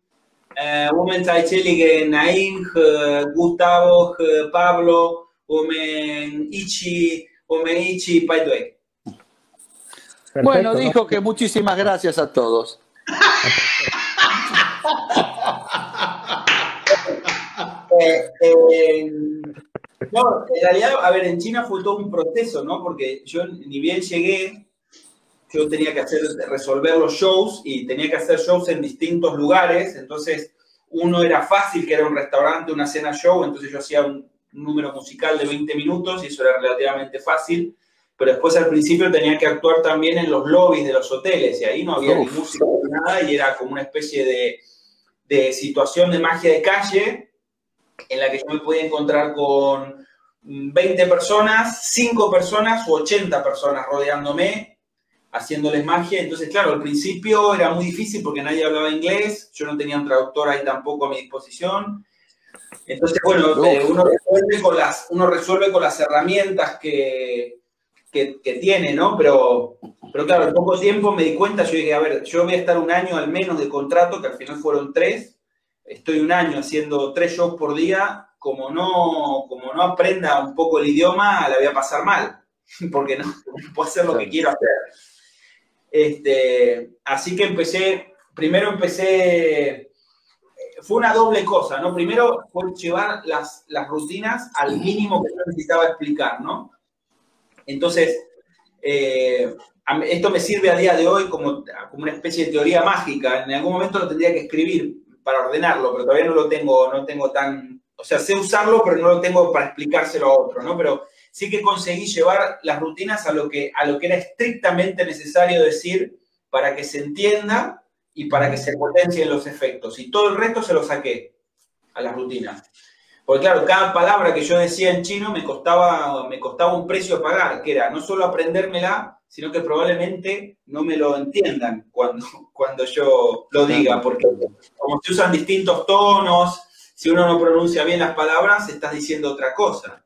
women eh, que Naim, eh, Gustavo, Pablo, women Ichi, women Ichi, Paidue. Bueno, dijo que muchísimas gracias a todos. Eh, eh, no, en realidad, a ver, en China fue todo un proceso, ¿no? Porque yo ni bien llegué, yo tenía que hacer, resolver los shows y tenía que hacer shows en distintos lugares, entonces uno era fácil, que era un restaurante, una cena show, entonces yo hacía un número musical de 20 minutos y eso era relativamente fácil, pero después al principio tenía que actuar también en los lobbies de los hoteles y ahí no había ni música ni nada y era como una especie de, de situación de magia de calle en la que yo me podía encontrar con 20 personas, 5 personas u 80 personas rodeándome, haciéndoles magia. Entonces, claro, al principio era muy difícil porque nadie hablaba inglés, yo no tenía un traductor ahí tampoco a mi disposición. Entonces, bueno, eh, uno, resuelve con las, uno resuelve con las herramientas que, que, que, tiene, ¿no? Pero, pero claro, en poco tiempo me di cuenta, yo dije, a ver, yo voy a estar un año al menos de contrato, que al final fueron tres, estoy un año haciendo tres shows por día, como no, como no aprenda un poco el idioma, la voy a pasar mal, porque no, puedo hacer lo que quiero hacer. Este, así que empecé, primero empecé, fue una doble cosa, ¿no? Primero fue llevar las, las rutinas al mínimo que yo necesitaba explicar, ¿no? Entonces, eh, esto me sirve a día de hoy como, como una especie de teoría mágica. En algún momento lo tendría que escribir, para ordenarlo, pero todavía no lo tengo, no tengo tan, o sea, sé usarlo, pero no lo tengo para explicárselo a otro, ¿no? Pero sí que conseguí llevar las rutinas a lo que, a lo que era estrictamente necesario decir para que se entienda y para que se potencien los efectos. Y todo el resto se lo saqué a las rutinas. Porque claro, cada palabra que yo decía en chino me costaba, me costaba un precio a pagar, que era no solo aprendérmela, sino que probablemente no me lo entiendan cuando, cuando yo lo diga, porque como se usan distintos tonos, si uno no pronuncia bien las palabras, estás diciendo otra cosa.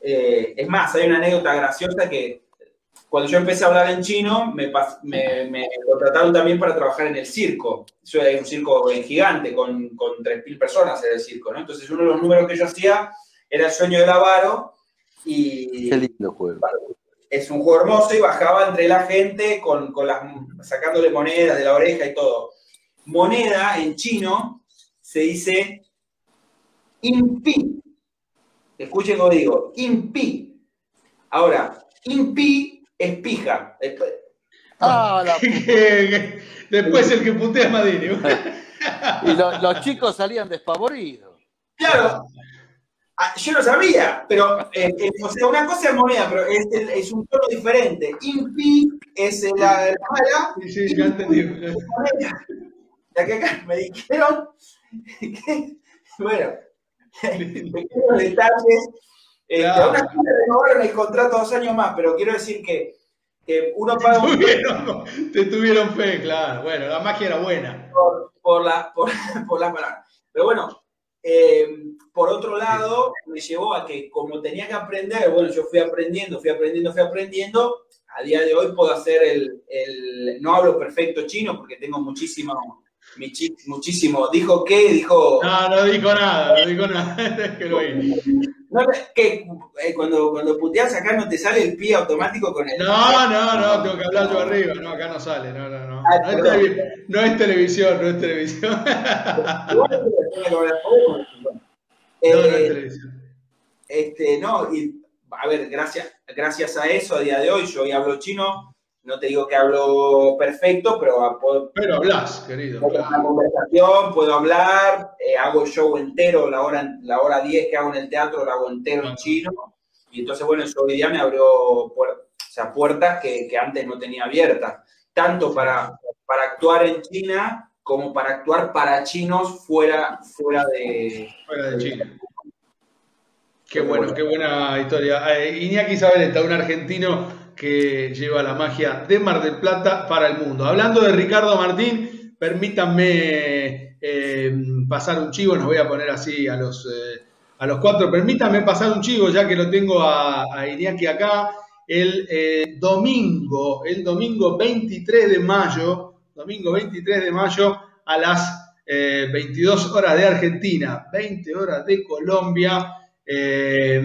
Eh, es más, hay una anécdota graciosa que cuando yo empecé a hablar en chino, me, me, lo trataron también para trabajar en el circo. Eso era un circo gigante, con, con 3.000 personas en el circo, ¿no? Entonces uno de los números que yo hacía era el sueño del avaro y... Qué lindo juego. Es un juego hermoso y bajaba entre la gente con, con las, sacándole monedas de la oreja y todo. Moneda en chino se dice impi. Escuchen cómo digo, impi. Ahora, impi es pija. Ah, Después el que putea es Madini. y los chicos salían despavoridos. Claro. Ah, yo no sabía, pero eh, eh, o sea, una cosa es moneda, pero es, es un tono diferente. Impi es la, la mala. Sí, sí, ya entendí. Ya que acá me dijeron que, bueno, pequeños detalles. Eh, claro. Así renovaron el contrato dos años más, pero quiero decir que, que uno paga te tuvieron, te tuvieron fe, claro. Bueno, la magia era buena. Por, por, la, por, por las palabras. Pero bueno, eh, por otro lado, me llevó a que como tenía que aprender, bueno, yo fui aprendiendo, fui aprendiendo, fui aprendiendo. A día de hoy puedo hacer el, el no hablo perfecto chino porque tengo muchísimo muchísimo. ¿Dijo qué? Dijo. No, no dijo nada, no dijo nada. que lo no, que eh, cuando, cuando puteas acá no te sale el pie automático con el. No, no, no, tengo que hablar yo arriba. No, acá no sale. No, no, no. Ah, no, es no, es televisión, no es televisión. no, no es eh, televisión. Este, no, y a ver, gracias, gracias a eso, a día de hoy, yo hoy hablo chino no te digo que hablo perfecto, pero puedo, pero hablas, querido. Puedo una conversación, pudo hablar, eh, hago el show entero, la hora, la hora 10 que hago en el teatro, lo hago entero en chino. Y entonces, bueno, eso hoy día me abrió puertas que, antes no tenía abiertas, tanto para, para actuar en China como para actuar para chinos fuera, fuera de, fuera de China. Qué bueno, qué buena historia. Eh, Iñaki está un argentino que lleva la magia de Mar del Plata para el mundo. Hablando de Ricardo Martín, permítanme eh, pasar un chivo, nos voy a poner así a los, eh, a los cuatro, permítanme pasar un chivo ya que lo tengo a, a Iñaki acá. El eh, domingo, el domingo 23 de mayo, domingo 23 de mayo a las 22 horas de Argentina, 20 horas de Colombia, eh,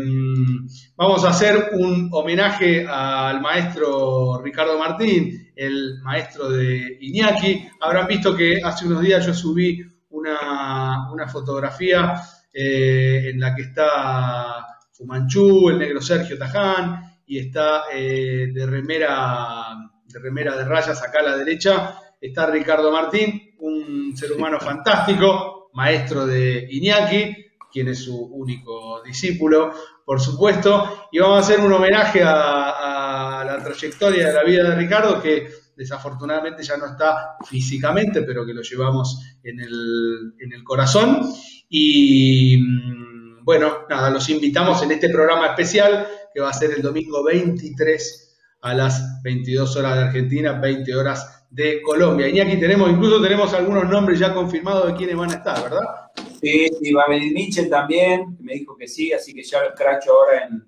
vamos a hacer un homenaje al maestro Ricardo Martín, el maestro de Iñaki. Habrán visto que hace unos días yo subí una, fotografía eh, en la que está Fumanchú, el negro Sergio Taján, y está eh, de, remera, de remera de rayas acá a la derecha, está Ricardo Martín, un ser humano fantástico, maestro de Iñaki, quien es su único discípulo, por supuesto, y vamos a hacer un homenaje a, la trayectoria de la vida de Ricardo, que desafortunadamente ya no está físicamente, pero que lo llevamos en el, corazón. Y mm, bueno, nada, los invitamos en este programa especial que va a ser el domingo 23 a las 22 horas de Argentina, 20 horas de Colombia. Y aquí tenemos, incluso tenemos algunos nombres ya confirmados de quienes van a estar, ¿verdad? Sí, sí, va a venir Mitchell también, me dijo que sí, así que ya lo escracho ahora en.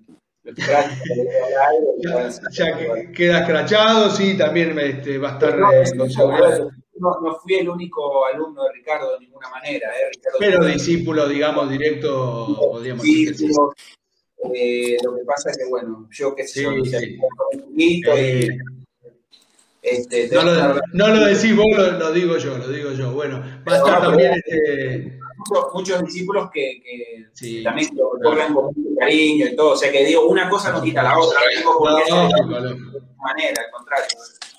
ya, ya queda escrachado, sí, también este, va a estar no, no, fui el único alumno de Ricardo de ninguna manera. ¿eh? Pero discípulo, digamos, directo, podríamos decir. Sí, eh, lo que pasa es que, bueno, yo que sé, sí, sí. y este, no, lo, no, lo, decís vos, lo, digo yo, lo digo yo. Bueno, va a estar también este... muchos, discípulos que, que también lo recorren con mucho cariño y todo. O sea que digo, una cosa no quita la otra. No, no, de manera, al contrario.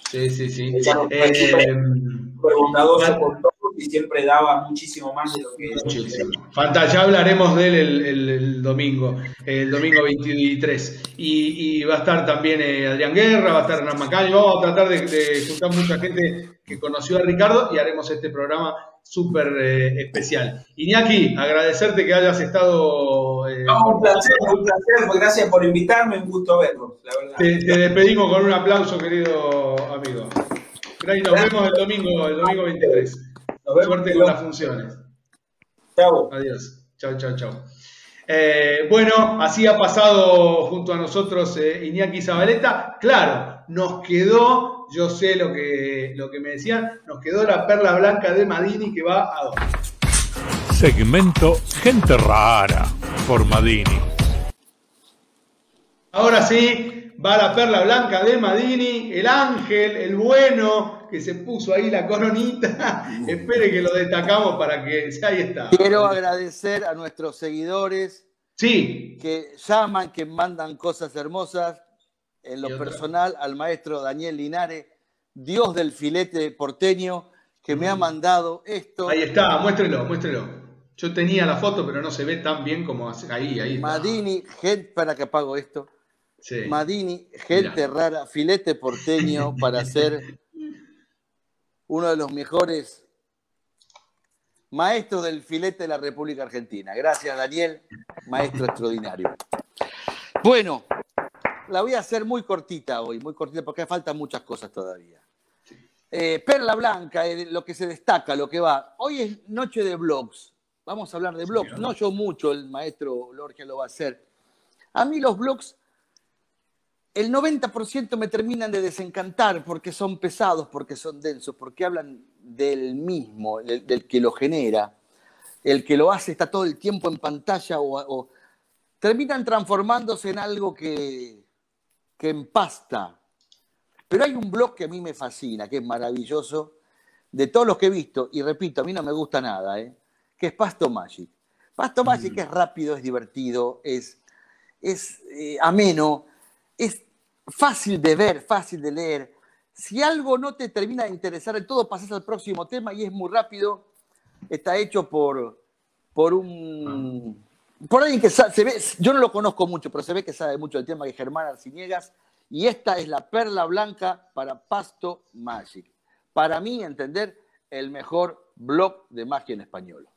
Sí, sí, sí. Eh, con todos y siempre daba muchísimo más de lo que... Muchísimo. Fantástico, ya hablaremos de él el, domingo, el domingo 23. Y, va a estar también eh, Adrián Guerra, va a estar Hernán Macaño, vamos a tratar de, juntar mucha gente que conoció a Ricardo y haremos este programa súper eh, especial. Iñaki, agradecerte que hayas estado... Eh, un placer, un placer, gracias por invitarme, un gusto verlo, la verdad. Te, despedimos con un aplauso, querido amigo. nos vemos el domingo, el domingo 23. Nos vemos Suerte con las funciones. Chao. Adiós. Chao, chao, chao. Eh, bueno, así ha pasado junto a nosotros Iñaki Zabaleta. Claro, nos quedó yo sé lo que, lo que me decían, nos quedó la perla blanca de Madini que va a dos. Segmento Gente Rara por Madini. Ahora sí, va la perla blanca de Madini, el ángel, el bueno, que se puso ahí la coronita. Espere que lo destacamos para que ahí está. Quiero agradecer a nuestros seguidores. Sí. Que llaman, que mandan cosas hermosas en lo personal al maestro Daniel Linares, Dios del filete porteño, que me ha mm. mandado esto. Ahí está, muéstrelo, muéstrelo. Yo tenía la foto, pero no se ve tan bien como ahí, ahí. Madini, gente, para que apago esto. Madini, gente rara, filete porteño para ser uno de los mejores maestros del filete de la República Argentina. Gracias, Daniel, maestro extraordinario. Bueno, la voy a hacer muy cortita hoy, muy cortita, porque faltan muchas cosas todavía. Eh, Perla Blanca, lo que se destaca, lo que va. Hoy es noche de blogs. Vamos a hablar de blogs. No yo mucho, el maestro Lorgia lo va a hacer. A mí los blogs, el 90% me terminan de desencantar porque son pesados, porque son densos, porque hablan del mismo, del, que lo genera. El que lo hace está todo el tiempo en pantalla o terminan transformándose en algo que, que empasta. Pero hay un blog que a mí me fascina, que es maravilloso, de todos los que he visto, y repito, a mí no me gusta nada, ¿eh? que es Pasto Magic. Pasto Magic mm. es rápido, es divertido, es, es eh, ameno, es fácil de ver, fácil de leer. Si algo no te termina de interesar del todo, pasas al próximo tema y es muy rápido. Está hecho por, por un por alguien que se ve, yo no lo conozco mucho, pero se ve que sabe mucho del tema que Germán Arciniegas, y esta es la perla blanca para Pasto Magic. Para mí, entender, el mejor blog de magia en español.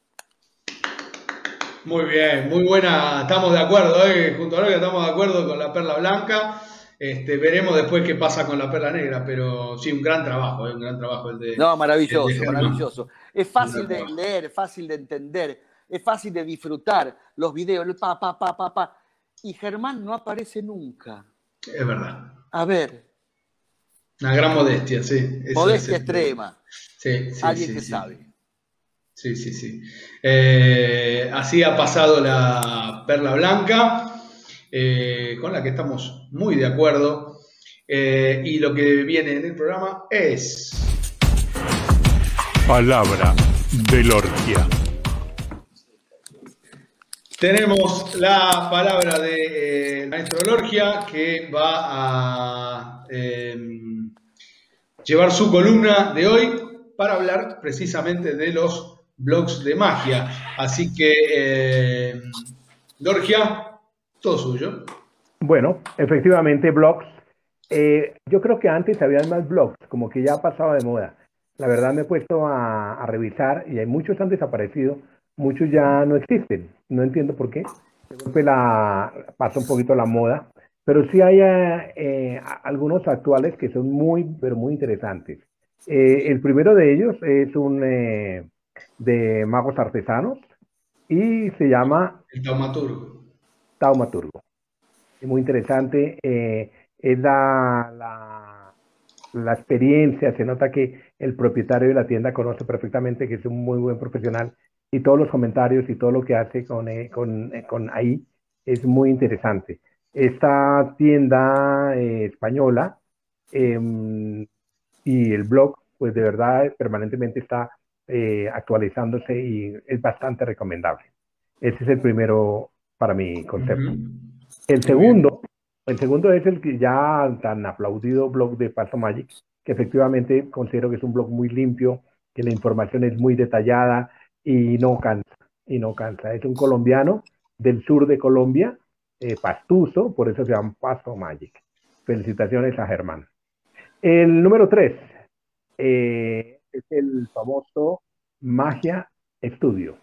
Muy bien, muy buena, estamos de acuerdo, ¿eh? junto a que estamos de acuerdo con la perla blanca. Este, veremos después qué pasa con la perla negra, pero sí, un gran trabajo, ¿eh? un gran trabajo el de. No, maravilloso, maravilloso. Es fácil de leer, fácil de entender es fácil de disfrutar los videos, el pa, pa, pa, pa, pa. Y Germán no aparece nunca. Es verdad. A ver. Una gran modestia, sí. modestia extrema. Sí, sí Alguien que sabe. Sí, sí, sí. Eh, así ha pasado la Perla Blanca, eh, con la que estamos muy de acuerdo. Eh, y lo que viene en el programa es... Palabra de Lorgia. Tenemos la palabra del eh, maestro Lorgia que va a em, llevar su columna de hoy para hablar precisamente de los blogs de magia. Así que, em, Lorgia, todo suyo. Bueno, efectivamente, blogs. Eh, yo creo que antes había más blogs, como que ya pasaba de moda. La verdad me he puesto a, a revisar y hay muchos han desaparecido muchos ya no existen. No entiendo por qué. la, pasa un poquito la moda, pero sí hay eh, eh, algunos actuales que son muy, pero muy interesantes. Eh, el primero de ellos es un de magos artesanos y se llama... El taumaturgo. Taumaturgo. Es muy interesante. es la, la, la experiencia, se nota que el propietario de la tienda conoce perfectamente que es un muy buen profesional y todos los comentarios y todo lo que hace con, eh, con, eh, con ahí es muy interesante. Esta tienda eh, española em, y el blog, pues de verdad permanentemente está actualizándose y es bastante recomendable. Ese es el primero para mi concepto. El segundo, el segundo es el que ya tan aplaudido blog de Paso Magic, que efectivamente considero que es un blog muy limpio, que la información es muy detallada y no cansa, y no cansa. Es un colombiano del sur de Colombia, eh, pastuso, por eso se llama Pasto Magic. Felicitaciones a Germán. El número tres eh, es el famoso Magia Estudio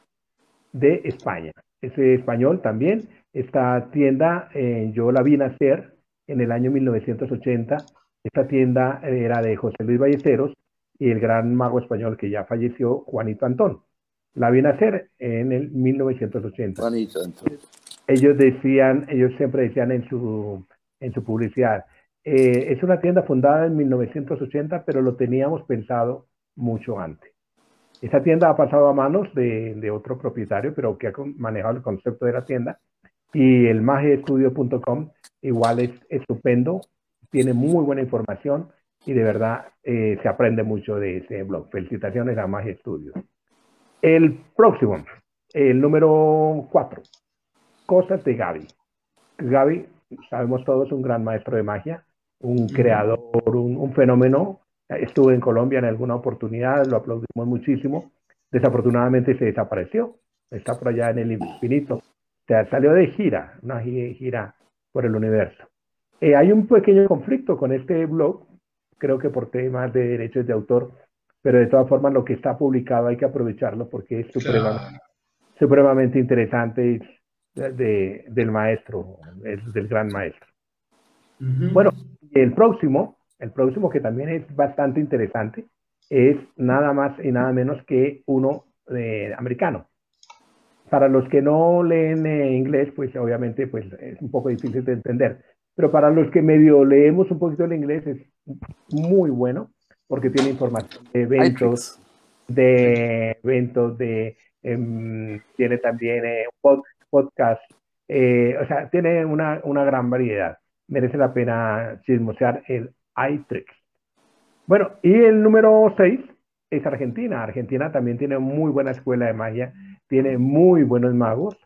de España. Es español también. Esta tienda eh, yo la vi nacer en el año 1980. Esta tienda era de José Luis Ballesteros y el gran mago español que ya falleció, Juanito Antón. La vi nacer en el 1980. Juanito Antón. Ellos decían, ellos siempre decían en su, en su publicidad, eh, es una tienda fundada en 1980, pero lo teníamos pensado mucho antes. Esa tienda ha pasado a manos de, de otro propietario, pero que ha manejado el concepto de la tienda. Y el magiestudio.com igual es estupendo, tiene muy buena información y de verdad eh, se aprende mucho de ese blog. Felicitaciones a Magia Studio. El próximo, el número 4, Cosas de Gaby. Gaby, sabemos todos, un gran maestro de magia, un creador, un, un fenómeno Estuve en Colombia en alguna oportunidad, lo aplaudimos muchísimo. Desafortunadamente se desapareció. Está por allá en el infinito. Sea, salió de gira, una gira por el universo. Eh, hay un pequeño conflicto con este blog, creo que por temas de derechos de autor, pero de todas formas lo que está publicado hay que aprovecharlo porque es supremamente, interesante de, del maestro, es del gran maestro. Bueno, el próximo el próximo, que también es bastante interesante, es nada más y nada menos que uno eh, americano. Para los que no leen eh, inglés, pues obviamente pues, es un poco difícil de entender. Pero para los que medio leemos un poquito el inglés es muy bueno porque tiene información de eventos, de eventos, de em, tiene también eh, podcast, o sea, tiene una, una gran variedad. Merece la pena chismosear el iTrix. Bueno, y el número 6 es Argentina. Argentina también tiene muy buena escuela de magia, tiene muy buenos magos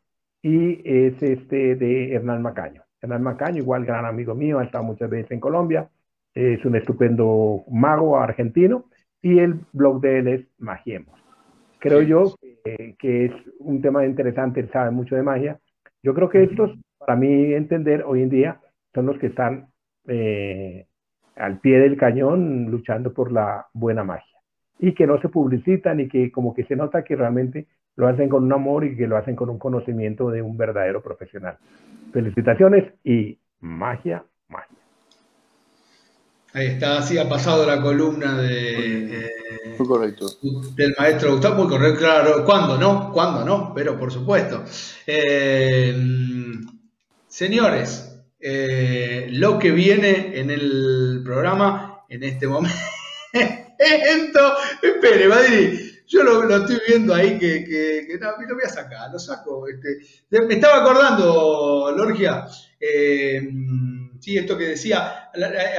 y es este de Hernán Macaño. Hernán Macaño, igual gran amigo mío, ha estado muchas veces en Colombia, es un estupendo mago argentino y el blog de él es Magiemos. Creo yo que, es un tema interesante, él sabe mucho de magia. Yo creo que estos, para mí entender, hoy en día son los que están eh, al pie del cañón luchando por la buena magia. Y que no se publicitan y que como que se nota que realmente lo hacen con un amor y que lo hacen con un conocimiento de un verdadero profesional. Felicitaciones y magia, magia. Ahí está, así ha pasado la columna de, eh, correcto. del maestro Gustavo, muy correcto, claro. ¿Cuándo no? ¿Cuándo no? Pero por supuesto. Eh, señores, eh, lo que viene en el programa en este momento. Espere, Madrid, yo lo, estoy viendo ahí que, que, no, lo voy a sacar, lo saco. Este, me estaba acordando, Lorgia, eh, sí, esto que decía,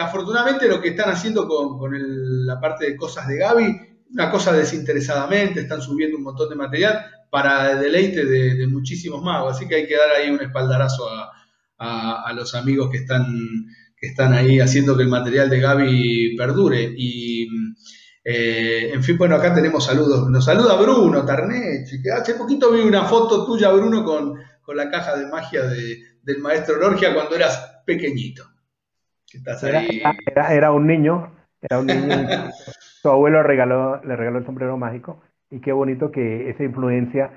afortunadamente lo que están haciendo con, la parte de cosas de Gaby, una cosa desinteresadamente, están subiendo un montón de material para el deleite de muchísimos magos, así que hay que dar ahí un espaldarazo a, a, los amigos que están, que están ahí haciendo que el material de Gaby perdure. Y, eh, en fin, bueno, acá tenemos saludos. Nos saluda Bruno Tarnechi, que hace poquito vi una foto tuya, Bruno, con, la caja de magia del maestro Lorgia cuando eras pequeñito. Era, un niño, era un niño. su abuelo regaló, le regaló el sombrero mágico y qué bonito que esa influencia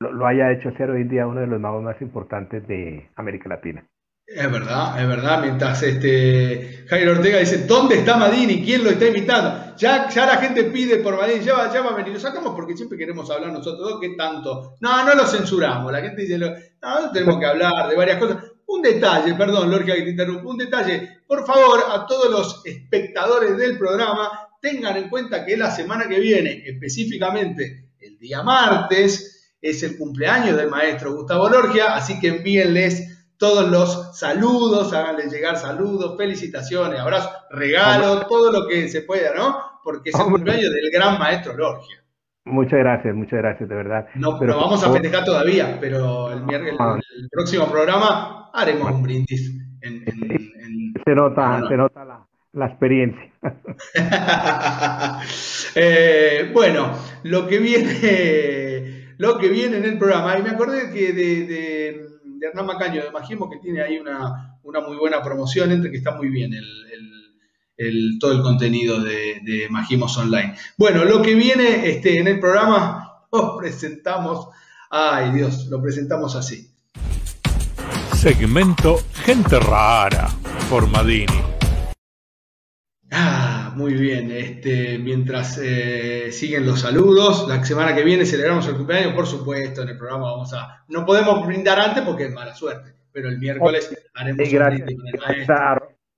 lo, haya hecho ser hoy en día uno de los magos más importantes de América Latina. Es verdad, es verdad. Mientras este Jairo Ortega dice, ¿dónde está Madini? ¿Quién lo está invitando? Ya, ya la gente pide por Madini, ya va, a venir. Lo sacamos porque siempre queremos hablar nosotros dos, ¿qué tanto? No, no lo censuramos. La gente dice, no, tenemos que hablar de varias cosas. Un detalle, perdón, Lorgia, que te interrumpo. Un detalle, por favor, a todos los espectadores del programa, tengan en cuenta que la semana que viene, específicamente el día martes, es el cumpleaños del maestro Gustavo Lorgia, así que envíenles todos los saludos, háganles llegar saludos, felicitaciones, abrazos, regalos, todo lo que se pueda, ¿no? Porque es el cumpleaños del gran maestro Lorgia. Muchas gracias, muchas gracias, de verdad. No, pero, vamos a festejar todavía, pero el, ah. próximo programa haremos un brindis. se nota, se nota la experiencia. Eh, bueno, lo que viene, lo que viene en el programa, y me acordé que de, de, Hernán Macaño, de Magimo, que tiene ahí una, muy buena promoción, entre que está muy bien el, todo el contenido de, de, Magimos Online. Bueno, lo que viene este, en el programa, lo presentamos, ay Dios, lo presentamos así. Segmento Gente Rara por Madini. Ah, muy bien. Este, mientras eh, siguen los saludos, la semana que viene celebramos el cumpleaños, por supuesto, en el programa vamos a... No podemos brindar antes porque es mala suerte, pero el miércoles haremos gracias, un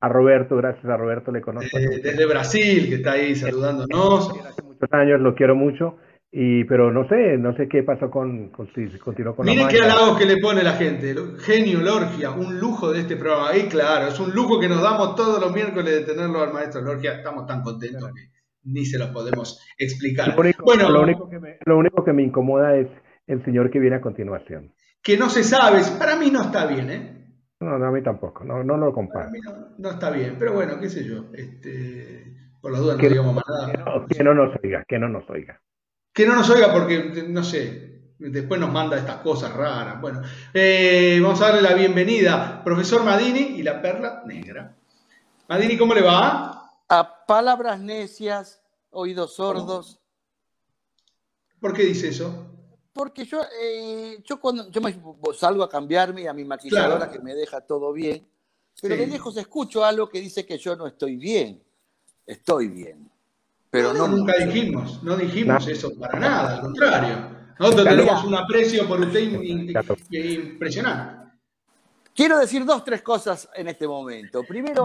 a, Roberto, gracias a Roberto, le conozco. desde Brasil, que está ahí saludándonos. Hace muchos años, lo quiero mucho. Y, pero no sé, no sé qué pasó con, con si continuó con Miren qué halagos que le pone la gente. Genio, Lorgia, un lujo de este programa. Y claro, es un lujo que nos damos todos los miércoles de tenerlo al maestro Lorgia. Estamos tan contentos que ni se lo podemos explicar. Lo único, bueno, lo único, que me, lo único que me incomoda es el señor que viene a continuación. Que no se sabe, para mí no está bien, ¿eh? No, a mí tampoco, no, no lo comparto. no, está bien, pero bueno, qué sé yo. Este, por las dudas no digamos más nada. que no nos oiga, que no nos oiga. Que no nos oiga porque, no sé, después nos manda estas cosas raras. Bueno, eh, vamos a darle la bienvenida, profesor Madini y la perla negra. Madini, ¿cómo le va? A palabras necias, oídos sordos. ¿Por qué dice eso? Porque yo, eh, yo cuando yo salgo a cambiarme a mi maquilladora que me deja todo bien, pero de lejos escucho algo que dice que yo no estoy bien. Estoy bien. Pero no, nunca dijimos, no dijimos eso para nada, al contrario. Nosotros tenemos un aprecio por usted impresionante. Quiero decir dos, tres cosas en este momento. Primero,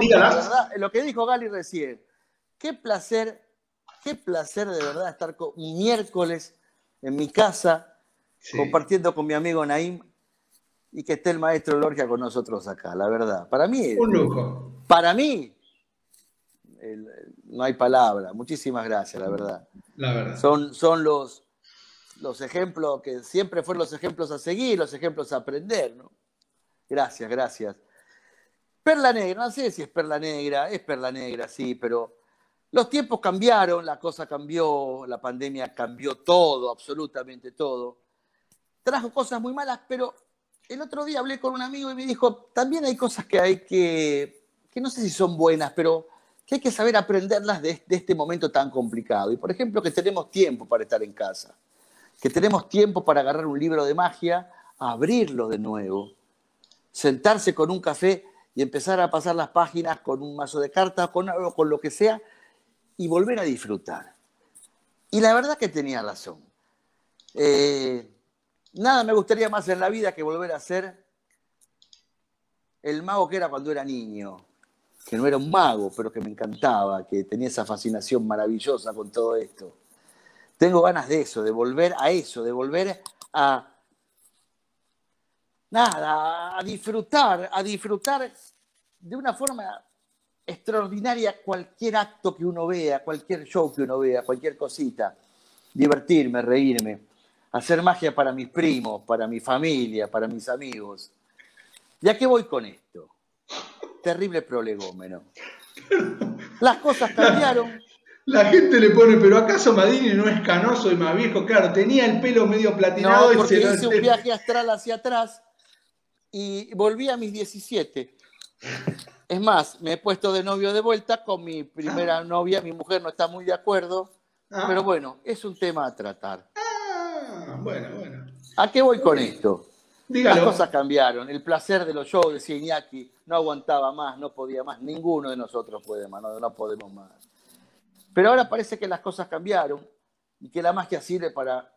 lo que dijo Gali recién. Qué placer, qué placer de verdad estar con, miércoles en mi casa, compartiendo con mi amigo Naim y que esté el maestro Lorgia con nosotros acá, la verdad. Para mí. Un lujo. Para mí, no hay palabra. Muchísimas gracias, la verdad. La verdad. Son, son los, los ejemplos que siempre fueron los ejemplos a seguir, los ejemplos a aprender, ¿no? Gracias, gracias. Perla negra, no sé si es perla negra, es perla negra, sí, pero los tiempos cambiaron, la cosa cambió, la pandemia cambió todo, absolutamente todo. Trajo cosas muy malas, pero el otro día hablé con un amigo y me dijo, también hay cosas que hay que, que no sé si son buenas, pero que hay que saber aprenderlas de, este momento tan complicado. Y por ejemplo, que tenemos tiempo para estar en casa, que tenemos tiempo para agarrar un libro de magia, abrirlo de nuevo, sentarse con un café y empezar a pasar las páginas con un mazo de cartas, con algo, con lo que sea, y volver a disfrutar. Y la verdad que tenía razón. Eh, nada me gustaría más en la vida que volver a ser el mago que era cuando era niño que no era un mago, pero que me encantaba, que tenía esa fascinación maravillosa con todo esto. Tengo ganas de eso, de volver a eso, de volver a nada, a disfrutar, a disfrutar de una forma extraordinaria cualquier acto que uno vea, cualquier show que uno vea, cualquier cosita. Divertirme, reírme, hacer magia para mis primos, para mi familia, para mis amigos. ¿Ya qué voy con esto? Terrible prolegómeno. Las cosas cambiaron. La gente le pone, pero ¿acaso Madini no es canoso y más viejo? Claro, tenía el pelo medio platinado. No, porque hice un viaje astral hacia atrás y volví a mis 17. Es más, me he puesto de novio de vuelta con mi primera novia, mi mujer no está muy de acuerdo, ah. pero bueno, es un tema a tratar. Ah, bueno, bueno. ¿A qué voy con esto? Las cosas cambiaron. El placer de los shows, decía Iñaki, no aguantaba más, no podía más. Ninguno de nosotros puede más, no, podemos más. Pero ahora parece que las cosas cambiaron y que la magia sirve para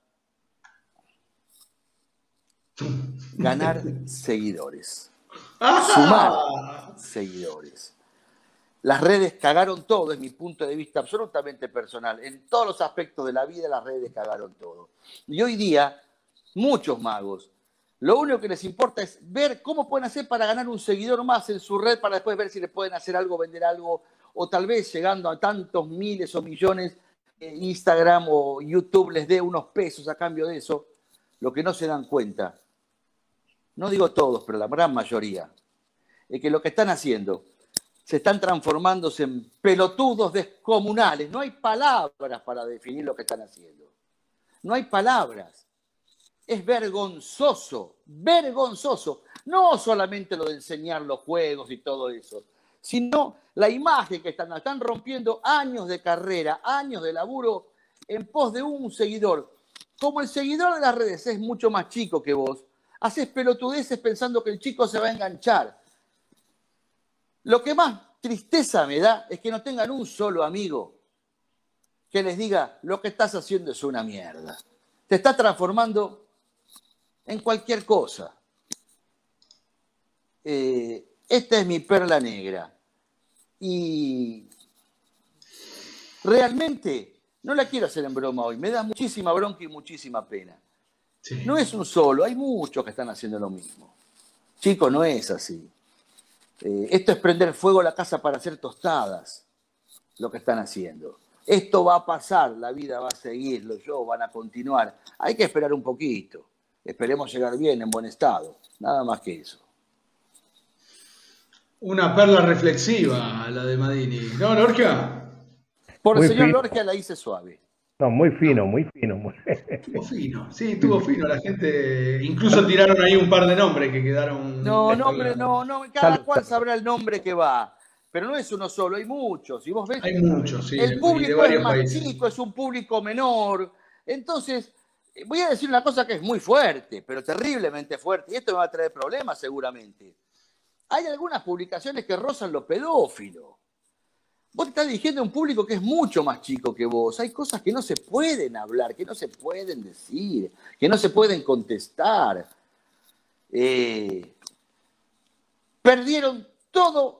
ganar seguidores. Sumar seguidores. Las redes cagaron todo, es mi punto de vista absolutamente personal. En todos los aspectos de la vida las redes cagaron todo. Y hoy día, muchos magos lo único que les importa es ver cómo pueden hacer para ganar un seguidor más en su red para después ver si le pueden hacer algo, vender algo, o tal vez llegando a tantos miles o millones, Instagram o YouTube les dé unos pesos a cambio de eso. Lo que no se dan cuenta, no digo todos, pero la gran mayoría, es que lo que están haciendo, se están transformándose en pelotudos descomunales. No hay palabras para definir lo que están haciendo. No hay palabras. Es vergonzoso, vergonzoso. No solamente lo de enseñar los juegos y todo eso, sino la imagen que están, están rompiendo años de carrera, años de laburo en pos de un seguidor. Como el seguidor de las redes es mucho más chico que vos, haces pelotudeces pensando que el chico se va a enganchar. Lo que más tristeza me da es que no tengan un solo amigo que les diga lo que estás haciendo es una mierda. Te está transformando en cualquier cosa. Eh, esta es mi perla negra. Y realmente no la quiero hacer en broma hoy. Me da muchísima bronca y muchísima pena. No es un solo, hay muchos que están haciendo lo mismo. Chicos, no es así. Eh, esto es prender fuego a la casa para hacer tostadas, lo que están haciendo. Esto va a pasar, la vida va a seguir, los shows van a continuar. Hay que esperar un poquito. Esperemos llegar bien, en buen estado. Nada más que eso. Una perla reflexiva la de Madini. ¿No, Lorca? Por el señor Lorca la hice suave. No, muy fino, muy fino. Muy... Estuvo fino, sí, estuvo fino. La gente, incluso tiraron ahí un par de nombres que quedaron. No, nombre, no, no, cada cual sabrá el nombre que va. Pero no es uno solo, hay muchos. Y vos ves, hay muchos, sí. El público es más chico, es un público menor. Entonces, voy a decir una cosa que es muy fuerte, pero terriblemente fuerte, y esto me va a traer problemas seguramente. Hay algunas publicaciones que rozan lo pedófilo. Vos te estás dirigiendo a un público que es mucho más chico que vos. Hay cosas que no se pueden hablar, que no se pueden decir, que no se pueden contestar. Eh, perdieron todo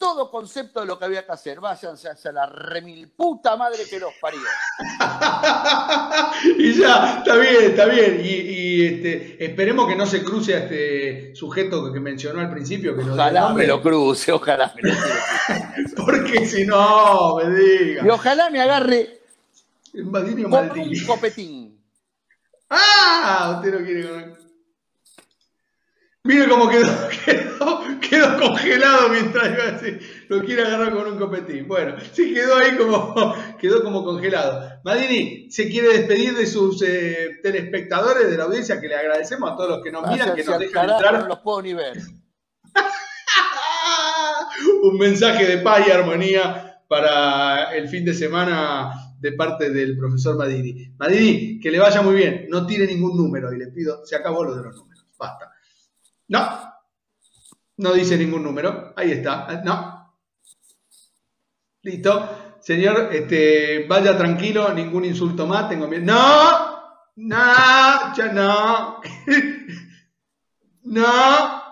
todo concepto de lo que había que hacer. Váyanse hacia la remil puta madre que los parió. y ya, está bien, está bien. Y, este, esperemos que no se cruce a este sujeto que mencionó al principio. Que ojalá me lo cruce, ojalá me lo cruce. Porque si no, me diga. Y ojalá me agarre un copetín. ¡Ah! Usted no quiere. Mire cómo quedó, quedó, quedó congelado mientras iba a decir, lo quiere agarrar con un copetín. Bueno, sí quedó ahí como, quedó como congelado. Madini, ¿se quiere despedir de sus eh, telespectadores, de la audiencia, que le agradecemos a todos los que nos miran, que nos dejan entrar? No los puedo ni ver. un mensaje de paz y armonía para el fin de semana de parte del profesor Madini. Madini, que le vaya muy bien, no tire ningún número y le pido, se acabó lo de los números, basta. No. No dice ningún número. Ahí está. No. Listo. Señor, este, vaya tranquilo, ningún insulto más, tengo miedo. No, no, ya no. no,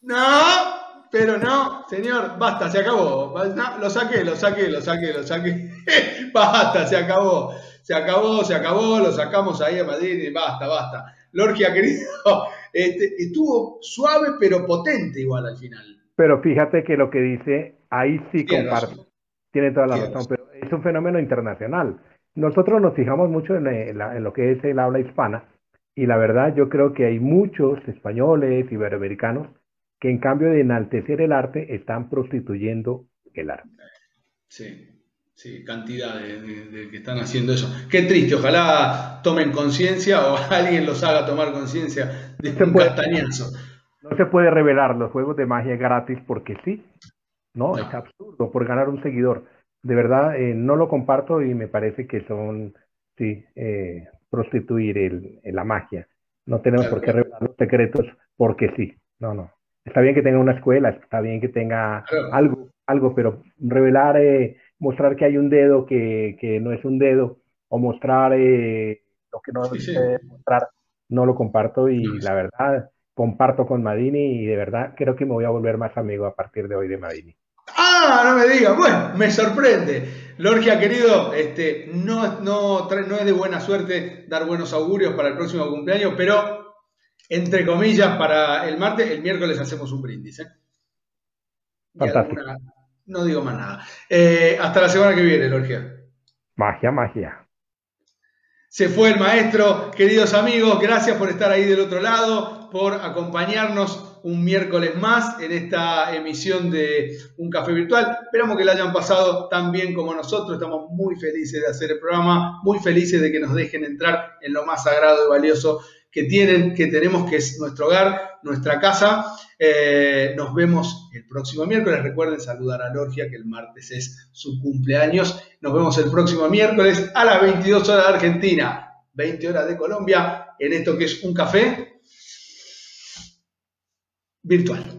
no, pero no, señor, basta, se acabó. lo saqué, lo saqué, lo saqué, lo saqué. basta, se acabó. Se acabó, se acabó, lo sacamos ahí a Madrid y basta, basta. Lorgia, querido, este, estuvo suave pero potente igual al final. Pero fíjate que lo que dice, ahí sí comparto. Tiene toda la razón, pero es un fenómeno internacional. Nosotros nos fijamos mucho en, en, lo que es el habla hispana y la verdad yo creo que hay muchos españoles, iberoamericanos, que en cambio de enaltecer el arte están prostituyendo el arte. Sí. Sí, cantidad de, que están haciendo eso. Qué triste, ojalá tomen conciencia o alguien los haga tomar conciencia de este castañazo. No se puede revelar los juegos de magia gratis porque sí. No, es absurdo por ganar un seguidor. De verdad, eh, no lo comparto y me parece que son, sí, eh, prostituir el, la magia. No tenemos por qué revelar los secretos porque sí. No, no. Está bien que tenga una escuela, está bien que tenga algo, algo, pero revelar eh, mostrar que hay un dedo que, que no es un dedo, o mostrar eh, lo que no se debe mostrar, no lo comparto y la verdad, comparto con Madini y de verdad creo que me voy a volver más amigo a partir de hoy de Madini. Ah, no me digas, bueno, me sorprende. Lorgia, querido, este, no, no, no es de buena suerte dar buenos augurios para el próximo cumpleaños, pero entre comillas, para el martes, el miércoles hacemos un brindis. ¿eh? Fantástico. No digo más nada. Eh, hasta la semana que viene, Lorgia. Magia, magia. Se fue el maestro, queridos amigos, gracias por estar ahí del otro lado, por acompañarnos un miércoles más en esta emisión de Un Café Virtual. Esperamos que la hayan pasado tan bien como nosotros. Estamos muy felices de hacer el programa, muy felices de que nos dejen entrar en lo más sagrado y valioso que tienen, que tenemos, que es nuestro hogar, nuestra casa. Eh, nos vemos el próximo miércoles. Recuerden saludar a Lorgia, que el martes es su cumpleaños. Nos vemos el próximo miércoles a las 22 horas de Argentina, 20 horas de Colombia, en esto que es un café virtual.